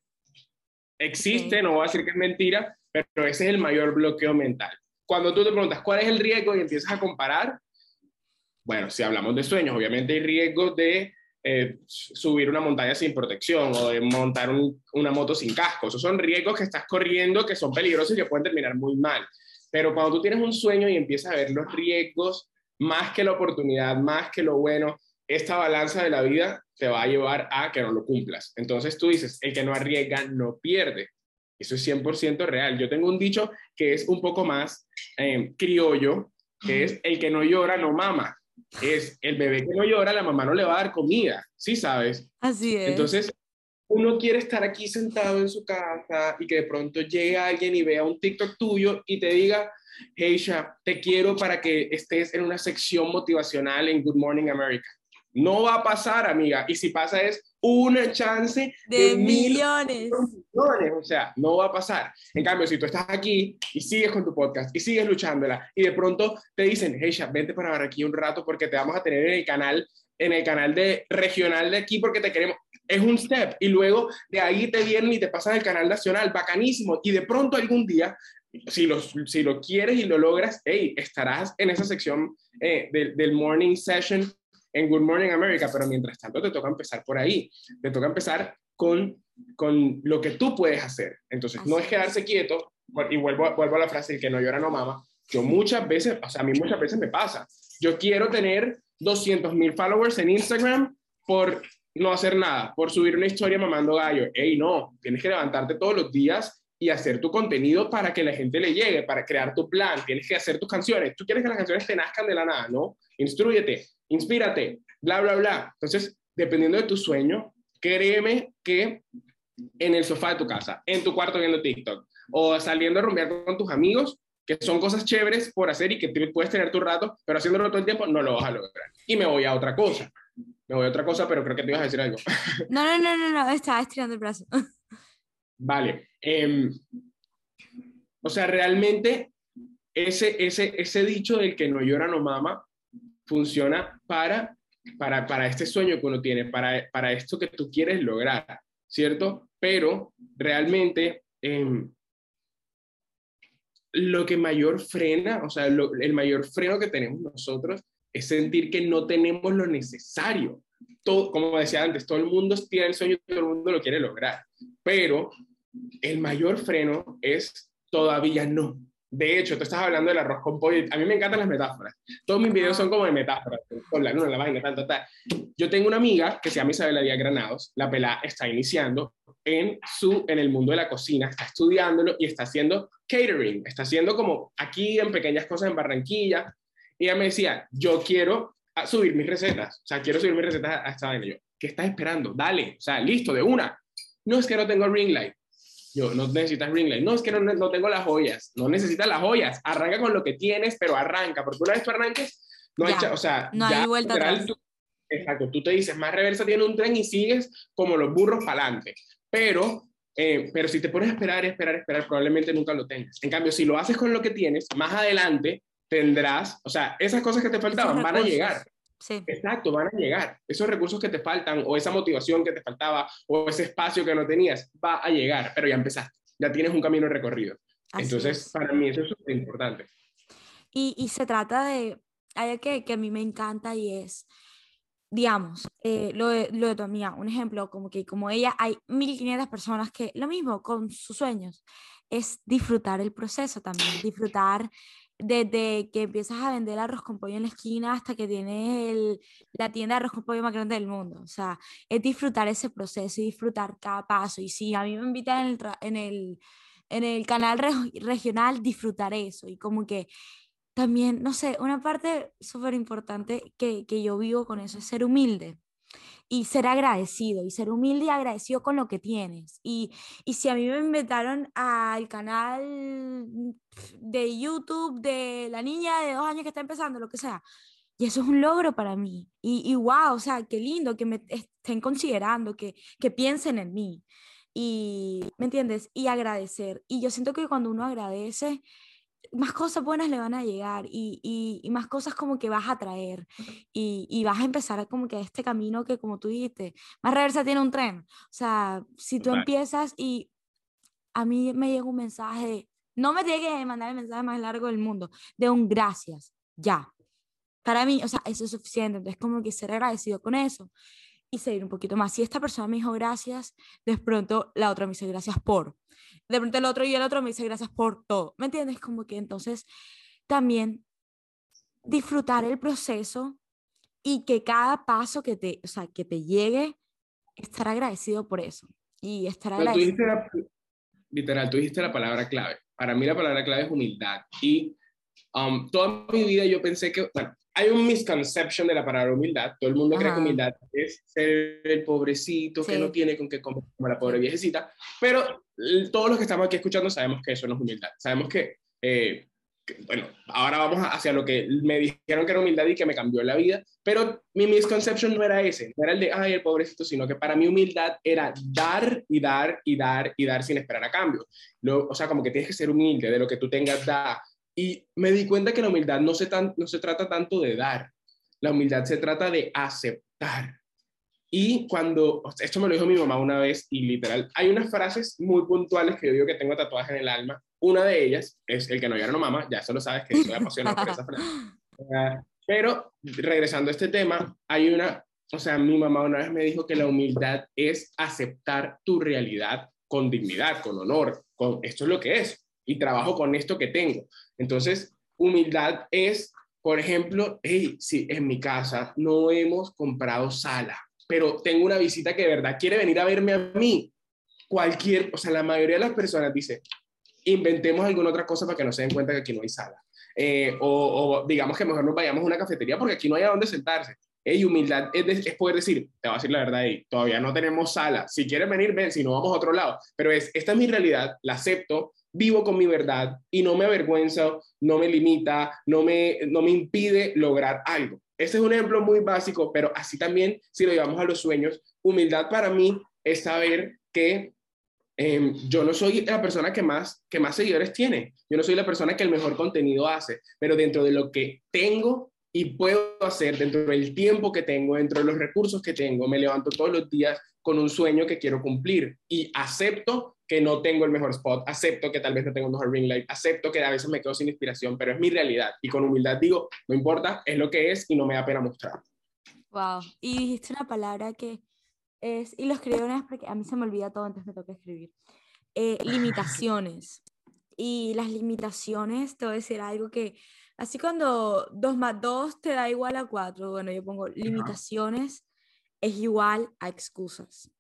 Existe, no voy a decir que es mentira, pero ese es el mayor bloqueo mental. Cuando tú te preguntas cuál es el riesgo y empiezas a comparar, bueno, si hablamos de sueños, obviamente hay riesgo de eh, subir una montaña sin protección o de montar una moto sin casco. Esos son riesgos que estás corriendo que son peligrosos y que pueden terminar muy mal. Pero cuando tú tienes un sueño y empiezas a ver los riesgos más que la oportunidad, más que lo bueno, esta balanza de la vida te va a llevar a que no lo cumplas. Entonces tú dices, el que no arriesga no pierde. Eso es 100% real. Yo tengo un dicho que es un poco más eh, criollo, que es el que no llora no mama es el bebé que no llora, la mamá no le va a dar comida, ¿sí sabes? Así es. Entonces, uno quiere estar aquí sentado en su casa y que de pronto llegue alguien y vea un TikTok tuyo y te diga, Heisha, te quiero para que estés en una sección motivacional en Good Morning America. No va a pasar, amiga. Y si pasa es, una chance de, millones. millones. O sea, no va a pasar. En cambio, si tú estás aquí y sigues con tu podcast y sigues luchándola y de pronto te dicen, hey, vente para aquí un rato porque te vamos a tener en el canal en el canal de regional de aquí porque te queremos. Es un step y luego de ahí te vienen y te pasan al canal nacional, bacanísimo. Y de pronto algún día, si lo, si lo quieres y lo logras, hey, estarás en esa sección eh, del, del morning session en Good Morning America, pero mientras tanto te toca empezar por ahí, te toca empezar con, con lo que tú puedes hacer. Entonces, no es quedarse quieto, y vuelvo, vuelvo a la frase, el que no llora no mama, yo muchas veces, o sea, a mí muchas veces me pasa, yo quiero tener 200 mil followers en Instagram por no hacer nada, por subir una historia mamando gallo. Ey, no, tienes que levantarte todos los días y hacer tu contenido para que la gente le llegue, para crear tu plan, tienes que hacer tus canciones. Tú quieres que las canciones te nazcan de la nada, ¿no? Instruyete, inspírate, bla, bla, bla. Entonces, dependiendo de tu sueño, créeme que en el sofá de tu casa, en tu cuarto viendo TikTok o saliendo a rumbear con tus amigos, que son cosas chéveres por hacer y que puedes tener tu rato, pero haciéndolo todo el tiempo no lo vas a lograr. Y me voy a otra cosa. Me voy a otra cosa, pero creo que te ibas a decir algo. No, no, no, no, no, estaba estirando el brazo. Vale. Em, o sea, realmente ese, ese, ese dicho del que no llora no mama funciona para, para, para este sueño que uno tiene, para, para esto que tú quieres lograr, ¿cierto? Pero realmente... Eh, lo que mayor frena, o sea, el mayor freno que tenemos nosotros es sentir que no tenemos lo necesario. Todo, como decía antes, todo el mundo tiene el sueño, todo el mundo lo quiere lograr, pero el mayor freno es todavía no. De hecho, tú estás hablando del arroz con pollo. A mí me encantan las metáforas. Todos mis videos son como de metáforas. Con la luna, la vaina, tal, tal, tal. Yo tengo una amiga que se llama Isabela Díaz Granados. La pelada está iniciando en, su, en el mundo de la cocina, está estudiándolo y está haciendo catering. Está haciendo como aquí en pequeñas cosas en Barranquilla. Y ella me decía, yo quiero subir mis recetas. O sea, quiero subir mis recetas a esta vaina. Yo, ¿qué estás esperando? Dale. O sea, listo, de una. No es que no tengo ring light. Yo, no necesitas ring light. No, es que no, no tengo las joyas. No necesitas las joyas. Arranca con lo que tienes, pero arranca. Porque una vez tú arranques, no hay, o sea, no hay vuelta atrás. exacto, tú te dices, más reversa tiene un tren y sigues como los burros para adelante. Pero, eh, pero si te pones a esperar, esperar, esperar, probablemente nunca lo tengas. En cambio, si lo haces con lo que tienes, más adelante tendrás, o sea, esas cosas que te faltaban van a llegar. Sí. Exacto, van a llegar. Esos recursos que te faltan o esa motivación que te faltaba o ese espacio que no tenías va a llegar, pero ya empezaste, ya tienes un camino recorrido. Entonces, para mí eso es súper importante. Y, y, se trata de, algo que, que a mí me encanta y es, digamos, eh, lo, de, lo de tu amiga, un ejemplo, como que como ella hay 1500 personas que lo mismo con sus sueños, es disfrutar el proceso también, disfrutar desde que empiezas a vender arroz con pollo en la esquina hasta que tienes el, la tienda de arroz con pollo más grande del mundo. O sea, es disfrutar ese proceso y disfrutar cada paso. Y si a mí me invitan en el, en el, en el canal regional, disfrutar eso. Y como que también, no sé, una parte súper importante que, que yo vivo con eso es ser humilde y ser agradecido y ser humilde y agradecido con lo que tienes. Y, y si a mí me inventaron al canal de YouTube de la niña de dos años que está empezando, lo que sea, y eso es un logro para mí. Y, y wow, o sea, qué lindo que me estén considerando, que, que piensen en mí. Y, ¿me entiendes? Y agradecer. Y yo siento que cuando uno agradece, más cosas buenas le van a llegar y, y, más cosas como que vas a traer y, y, vas a empezar como que este camino que como tú dijiste, más reversa tiene un tren. O sea, si tú empiezas y a mí me llega un mensaje, no me tiene que mandar el mensaje más largo del mundo, de un gracias, ya. Para mí, o sea, eso es suficiente. Entonces, como que ser agradecido con eso y seguir un poquito más. Si esta persona me dijo gracias, de pronto la otra me dice gracias por de pronto el otro y el otro me dice gracias por todo. ¿Me entiendes? Como que entonces también disfrutar el proceso y que cada paso que te, o sea, que te llegue, estar agradecido por eso. Y estar agradecido. literal, tú dijiste la palabra clave. Para mí la palabra clave es humildad. Y um, toda mi vida yo pensé que, bueno, hay un misconception de la palabra humildad. Todo el mundo cree que humildad es ser el pobrecito que no tiene con qué comer como la pobre viejecita. Pero todos los que estamos aquí escuchando sabemos que eso no es humildad. Sabemos que eh, bueno, ahora vamos hacia lo que me dijeron que era humildad y que me cambió la vida, pero mi misconception no era ese, no era el de, ay, el pobrecito, sino que para mí humildad era dar y dar y dar y dar sin esperar a cambio. o sea, como que tienes que ser humilde, de lo que tú tengas, da. Y me di cuenta que la humildad no se, tan, no se trata tanto de dar, la humildad se trata de aceptar. Y cuando, esto me lo dijo mi mamá una vez y literal, hay unas frases muy puntuales que yo digo que tengo tatuadas en el alma. Una de ellas es el que no llora no mama, ya solo sabes que soy apasionado por esa frase. Pero regresando a este tema, hay una, o sea, mi mamá una vez me dijo que la humildad es aceptar tu realidad con dignidad, con honor, con esto es lo que es y trabajo con esto que tengo. Entonces, humildad es, por ejemplo, hey, si en mi casa no hemos comprado sala, pero tengo una visita que de verdad quiere venir a verme a mí. Cualquier, o sea, la mayoría de las personas dice, inventemos alguna otra cosa para que no se den cuenta que aquí no hay sala. Eh, o, digamos que mejor nos vayamos a una cafetería porque aquí no hay a dónde sentarse. Y humildad es, es, poder decir, te voy a decir la verdad, y todavía no tenemos sala. Si quieres venir, ven, si no, vamos a otro lado. Pero es, esta es mi realidad, la acepto, vivo con mi verdad y no me avergüenza, no me limita, no me, no me impide lograr algo. Este es un ejemplo muy básico, pero así también, si lo llevamos a los sueños, humildad para mí es saber que em, yo no soy la persona que más, que más seguidores tiene, yo no soy la persona que el mejor contenido hace, pero dentro de lo que tengo y puedo hacer, dentro del tiempo que tengo, dentro de los recursos que tengo, me levanto todos los días con un sueño que quiero cumplir y acepto que no tengo el mejor spot, acepto que tal vez no tengo el mejor ring light, acepto que a veces me quedo sin inspiración, pero es mi realidad y con humildad digo, no importa, es lo que es y no me da pena mostrar. Wow, y dijiste una palabra que es, y lo escribí una vez porque a mí se me olvida todo, antes me toca escribir, eh, limitaciones. Y las limitaciones, te voy a decir algo que, así cuando 2 más 2 te da igual a 4, bueno, yo pongo limitaciones es igual a excusas.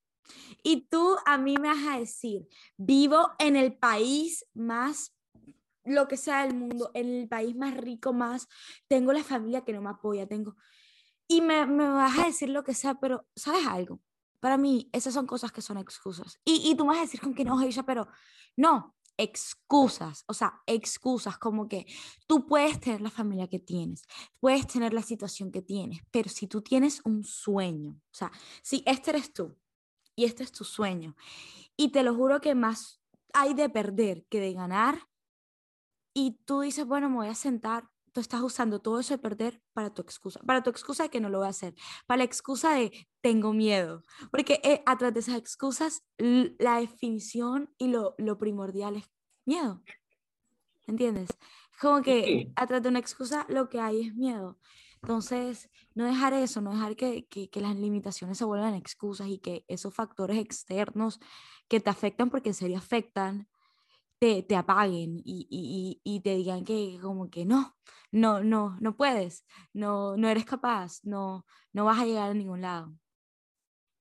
Y tú a mí me vas a decir, vivo en el país más, lo que sea del mundo, en el país más rico, más, tengo la familia que no me apoya, tengo... Y me, me vas a decir lo que sea, pero ¿sabes algo? Para mí, esas son cosas que son excusas. Y, y tú me vas a decir con que no, ella, pero no, excusas, o sea, excusas como que tú puedes tener la familia que tienes, puedes tener la situación que tienes, pero si tú tienes un sueño, o sea, si este eres tú y este es tu sueño, y te lo juro que más hay de perder que de ganar, y tú dices, bueno, me voy a sentar, tú estás usando todo eso de perder para tu excusa, para tu excusa de que no lo voy a hacer, para la excusa de tengo miedo, porque eh, a través de esas excusas la definición y lo, lo primordial es miedo, ¿entiendes? Como que a través de una excusa lo que hay es miedo. Entonces, no dejar eso, no dejar que, que, las limitaciones se vuelvan excusas y que esos factores externos que te afectan, porque en serio afectan, te, te apaguen y, y, y, te digan que como que no, no, no, no puedes, no, no eres capaz, no, no vas a llegar a ningún lado.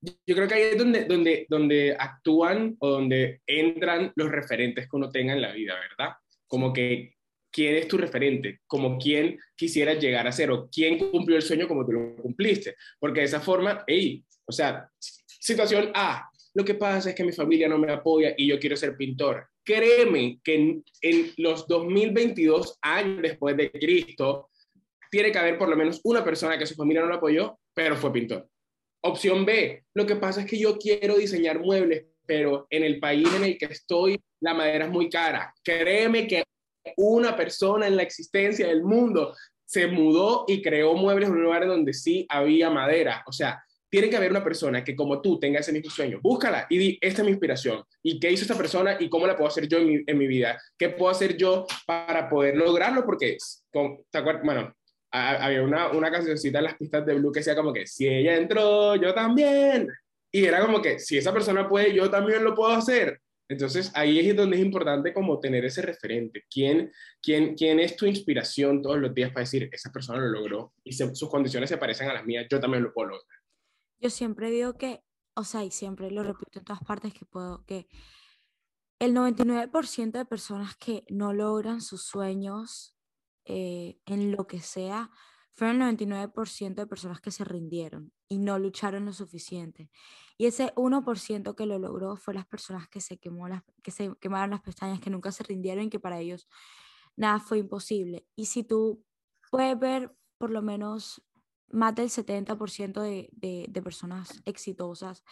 Yo creo que ahí es donde, donde, donde actúan o donde entran los referentes que uno tenga en la vida, ¿verdad? Como que quién es tu referente, como quién quisieras llegar a ser o quién cumplió el sueño como tú lo cumpliste. Porque de esa forma, hey, o sea, situación A, lo que pasa es que mi familia no me apoya y yo quiero ser pintor. Créeme que en, en los 2022 años después de Cristo, tiene que haber por lo menos una persona que su familia no lo apoyó, pero fue pintor. Opción B, lo que pasa es que yo quiero diseñar muebles, pero en el país en el que estoy, la madera es muy cara. Créeme que una persona en la existencia del mundo se mudó y creó muebles en un lugar donde sí había madera. O sea, tiene que haber una persona que como tú tenga ese mismo sueño. Búscala y di, esta es mi inspiración. ¿Y qué hizo esta persona y cómo la puedo hacer yo en mi, vida? ¿Qué puedo hacer yo para poder lograrlo? Porque, con, ¿te acuerdas? Bueno, había una, una cancioncita en las pistas de Blue que decía como que si ella entró, yo también. Y era como que si esa persona puede, yo también lo puedo hacer. Entonces ahí es donde es importante como tener ese referente. ¿Quién, quién, quién es tu inspiración todos los días para decir, esa persona lo logró y sus condiciones se parecen a las mías, yo también lo puedo lograr? Yo siempre digo que, o sea, y siempre lo repito en todas partes que puedo, que el 99% de personas que no logran sus sueños eh, en lo que sea, fueron el 99% de personas que se rindieron y no lucharon lo suficiente. Y ese 1% que lo logró fue las personas que se, quemó las, que se quemaron las pestañas, que nunca se rindieron y que para ellos nada fue imposible. Y si tú puedes ver por lo menos más del 70% de, de, de personas exitosas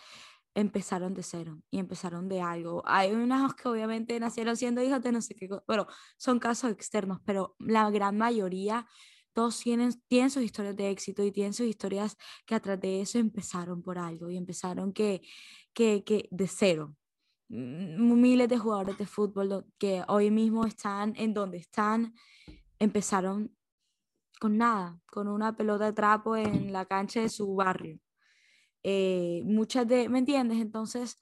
empezaron de cero y empezaron de algo. Hay unos que obviamente nacieron siendo hijos de no sé qué, pero son casos externos, pero la gran mayoría, todos tienen, tienen sus historias de éxito y tienen sus historias que atrás de eso empezaron por algo y empezaron que, que, que de cero. Mm, miles de jugadores de fútbol que hoy mismo están en donde están, empezaron con nada, con una pelota de trapo en la cancha de su barrio. Eh, muchas de, ¿me entiendes? Entonces,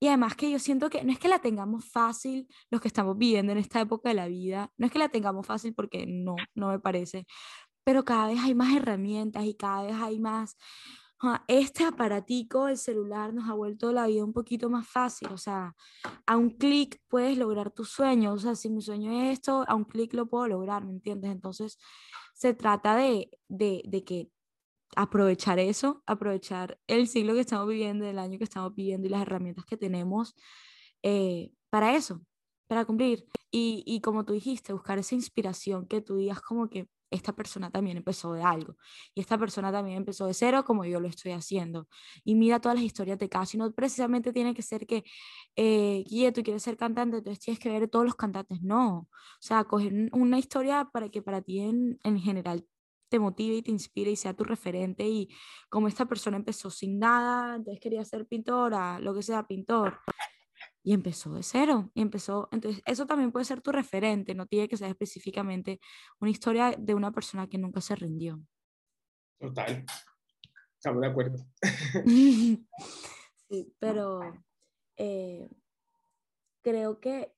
y además que yo siento que no es que la tengamos fácil los que estamos viviendo en esta época de la vida, no es que la tengamos fácil porque no, no me parece, pero cada vez hay más herramientas y cada vez hay más... Este aparatico, el celular, nos ha vuelto la vida un poquito más fácil. O sea, a un clic puedes lograr tus sueños. O sea, si mi sueño es esto, a un clic lo puedo lograr, ¿me entiendes? Entonces, se trata de, de, de que aprovechar eso, aprovechar el siglo que estamos viviendo, el año que estamos viviendo y las herramientas que tenemos eh, para eso, para cumplir. Y, y, como tú dijiste, buscar esa inspiración que tú digas como que esta persona también empezó de algo y esta persona también empezó de cero como yo lo estoy haciendo. Y mira todas las historias de caso y no precisamente tiene que ser que, eh, tú quieres ser cantante, entonces tienes que ver todos los cantantes, no. O sea, coger una historia para que para ti en, en general te motive y te inspire y sea tu referente y como esta persona empezó sin nada, entonces quería ser pintora, lo que sea, pintor, y empezó de cero, y empezó, entonces eso también puede ser tu referente, no tiene que ser específicamente una historia de una persona que nunca se rindió. Total, estamos de acuerdo. sí, pero eh, creo que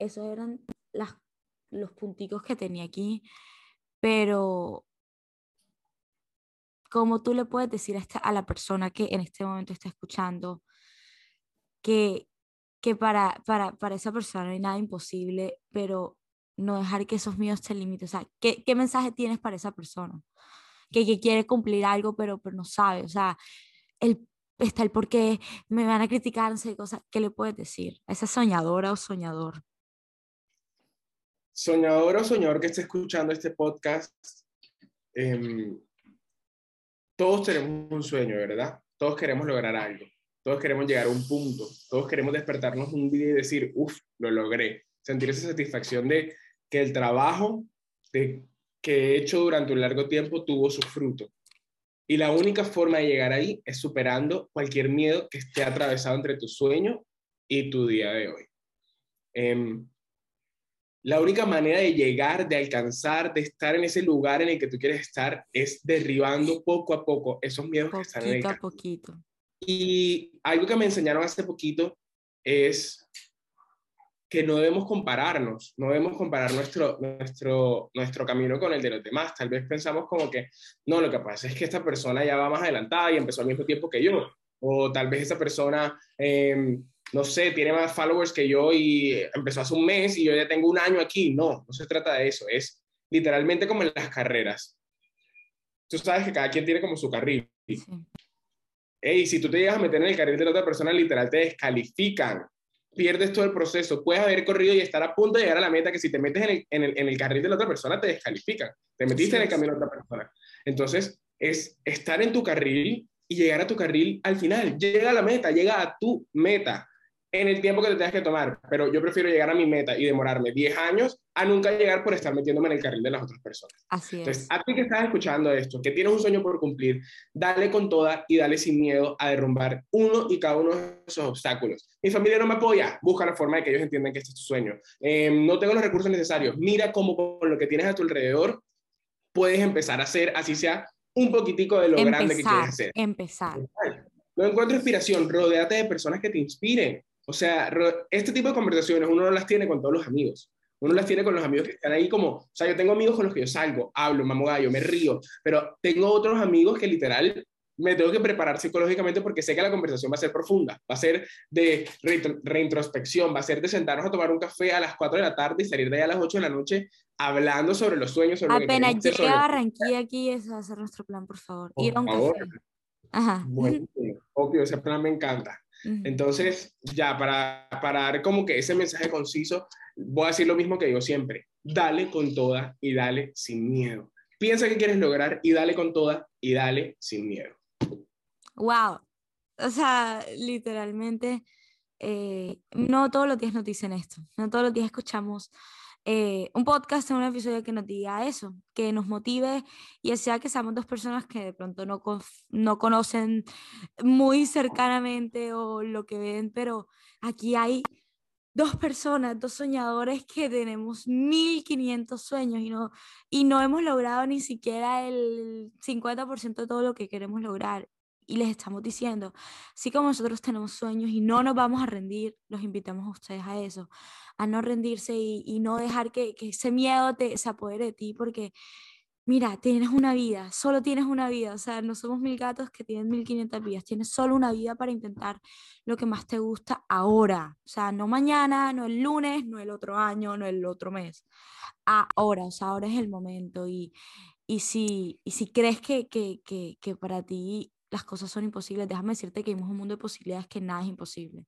esos eran las, los punticos que tenía aquí pero ¿cómo tú le puedes decir a, esta, a la persona que en este momento está escuchando que, que para, para, para esa persona no hay nada imposible, pero no dejar que esos miedos te limiten? O sea, ¿qué, ¿qué, mensaje tienes para esa persona? Que, que quiere cumplir algo, pero, pero no sabe. O sea, el, está el por qué me van a criticar, no sé cosas. ¿Qué le puedes decir a esa soñadora o soñador? soñador o soñador que esté escuchando este podcast, eh, todos tenemos un sueño, ¿verdad? Todos queremos lograr algo, todos queremos llegar a un punto, todos queremos despertarnos un día y decir, uff, lo logré, sentir esa satisfacción de que el trabajo que he hecho durante un largo tiempo tuvo su fruto. Y la única forma de llegar ahí es superando cualquier miedo que esté atravesado entre tu sueño y tu día de hoy. Eh, la única manera de llegar, de alcanzar, de estar en ese lugar en el que tú quieres estar es derribando poco a poco esos miedos que están en el poquito. Y algo que me enseñaron hace poquito es que no debemos compararnos, no debemos comparar nuestro, nuestro, nuestro camino con el de los demás. Tal vez pensamos como que, no, lo que pasa es que esta persona ya va más adelantada y empezó al mismo tiempo que yo. O tal vez esa persona eh, no sé, tiene más followers que yo y empezó hace un mes y yo ya tengo un año aquí. No, no se trata de eso. Es literalmente como en las carreras. Tú sabes que cada quien tiene como su carril. Y si tú te llegas a meter en el carril de la otra persona, literal te descalifican. Pierdes todo el proceso. Puedes haber corrido y estar a punto de llegar a la meta que si te metes en el, en el, en el carril de la otra persona, te descalifican. Te metiste en el camino de otra persona. Entonces, es estar en tu carril y llegar a tu carril al final. Llega a la meta, llega a tu meta en el tiempo que te tengas que tomar, pero yo prefiero llegar a mi meta y demorarme 10 años a nunca llegar por estar metiéndome en el carril de las otras personas. Así es. Entonces, a ti que estás escuchando esto, que tienes un sueño por cumplir, dale con toda y dale sin miedo a derrumbar uno y cada uno de esos obstáculos. Mi familia no me apoya, busca la forma de que ellos entiendan que este es tu sueño. Eh, no tengo los recursos necesarios, mira cómo con lo que tienes a tu alrededor puedes empezar a hacer, así sea un poquitico de lo grande que quieres hacer. Empezar. No encuentro inspiración, rodéate de personas que te inspiren. O sea, este tipo de conversaciones uno no las tiene con todos los amigos. Uno las tiene con los amigos que están ahí como, o sea, yo tengo amigos con los que yo salgo, hablo, mamo gallo, me río, pero tengo otros amigos que literal me tengo que preparar psicológicamente porque sé que la conversación va a ser profunda, va a ser de reintrospección, va a ser de sentarnos a tomar un café a las 4 de la tarde y salir de ahí a las 8 de la noche hablando sobre los sueños. Sobre Apenas llegue sobre... a Barranquilla aquí, ese va a ser nuestro plan, por favor. Ir a un café. Ajá. Bueno, obvio, ese plan me encanta. Entonces, ya, para, para dar como que ese mensaje conciso, voy a decir lo mismo que digo siempre, dale con toda y dale sin miedo. Piensa que quieres lograr y dale con toda y dale sin miedo. Wow. O sea, literalmente, eh, no todos los días nos dicen esto, no todos los días escuchamos eh, un podcast, un episodio que nos diga eso, que nos motive y sea que seamos dos personas que de pronto no, no conocen muy cercanamente o lo que ven, pero aquí hay dos personas, dos soñadores que tenemos 1500 sueños y no, y no hemos logrado ni siquiera el 50% de todo lo que queremos lograr. Y les estamos diciendo, así como nosotros tenemos sueños y no nos vamos a rendir, los invitamos a ustedes a eso, a no rendirse y, no dejar que, que, ese miedo se apodere de ti, porque mira, tienes una vida, solo tienes una vida, o sea, no somos mil gatos que tienen 1500 vidas, tienes solo una vida para intentar lo que más te gusta ahora, o sea, no mañana, no el lunes, no el otro año, no el otro mes, ahora, o sea, ahora es el momento y, y, si, y si crees que, que, que, que para ti las cosas son imposibles, déjame decirte que vivimos un mundo de posibilidades que nada es imposible.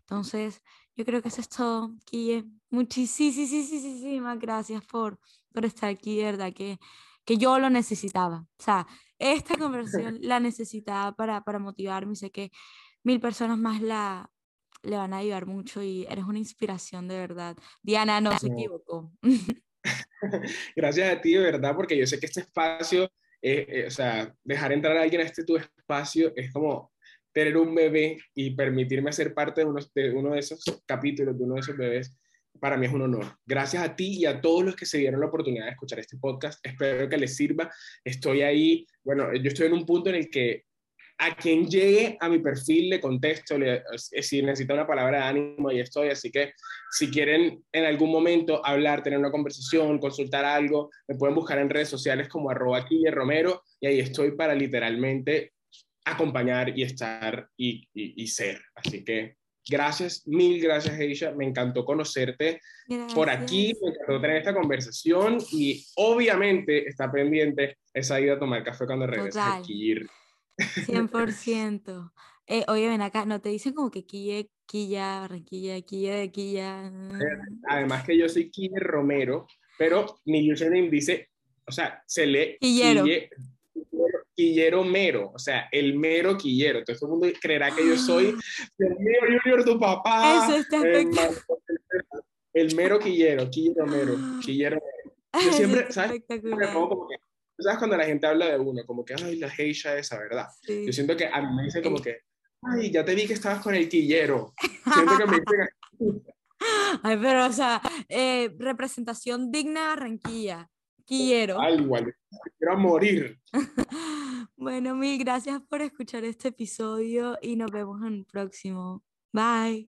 Entonces, yo creo que eso es todo, Kille. Muchísimas gracias por, por estar aquí, verdad, que que yo lo necesitaba. O sea, esta conversación la necesitaba para, para motivarme y sé que mil personas más la, le van a ayudar mucho y eres una inspiración de verdad. Diana no se equivocó. Gracias a ti, de verdad, porque yo sé que este espacio, eh, o sea, dejar entrar a alguien a este tu espacio es como tener un bebé y permitirme ser parte de uno de, uno de esos capítulos, de uno de esos bebés para mí es un honor. Gracias a ti y a todos los que se dieron la oportunidad de escuchar este podcast. Espero que les sirva. Estoy ahí, bueno, yo estoy en un punto en el que a quien llegue a mi perfil le contesto, le, si necesita una palabra de ánimo, y estoy. Así que si quieren en algún momento hablar, tener una conversación, consultar algo, me pueden buscar en redes sociales como arroba Romero y ahí estoy para literalmente acompañar y estar y, y, y ser. Así que Gracias, mil gracias, Aisha. Me encantó conocerte por aquí, me encantó tener esta conversación y obviamente está pendiente esa ida a tomar café cuando regreses a Quillir. 100%. Eh, oye, ven acá, ¿no te dicen como que Quille, Quilla, Barranquilla, Quilla de Quilla? Además que yo soy Quille Romero, pero mi username dice, o sea, se lee Quillero. Quillero Mero, o sea, el mero Quillero. Entonces todo el mundo creerá que yo soy el mero Junior, tu papá. Eso está el, el, mero Quillero, Quillero Mero, Quillero Mero. Yo siempre, ¿sabes? Como que, ¿Sabes cuando la gente habla de uno? Como que, ay, la geisha esa, ¿verdad? Yo siento que a mí me dicen como que, ay, ya te vi que estabas con el Quillero. Siento que me dicen Ay, pero, o sea, eh, representación digna de Barranquilla. Quiero. Al igual, quiero morir. bueno, mil gracias por escuchar este episodio y nos vemos en el próximo. Bye.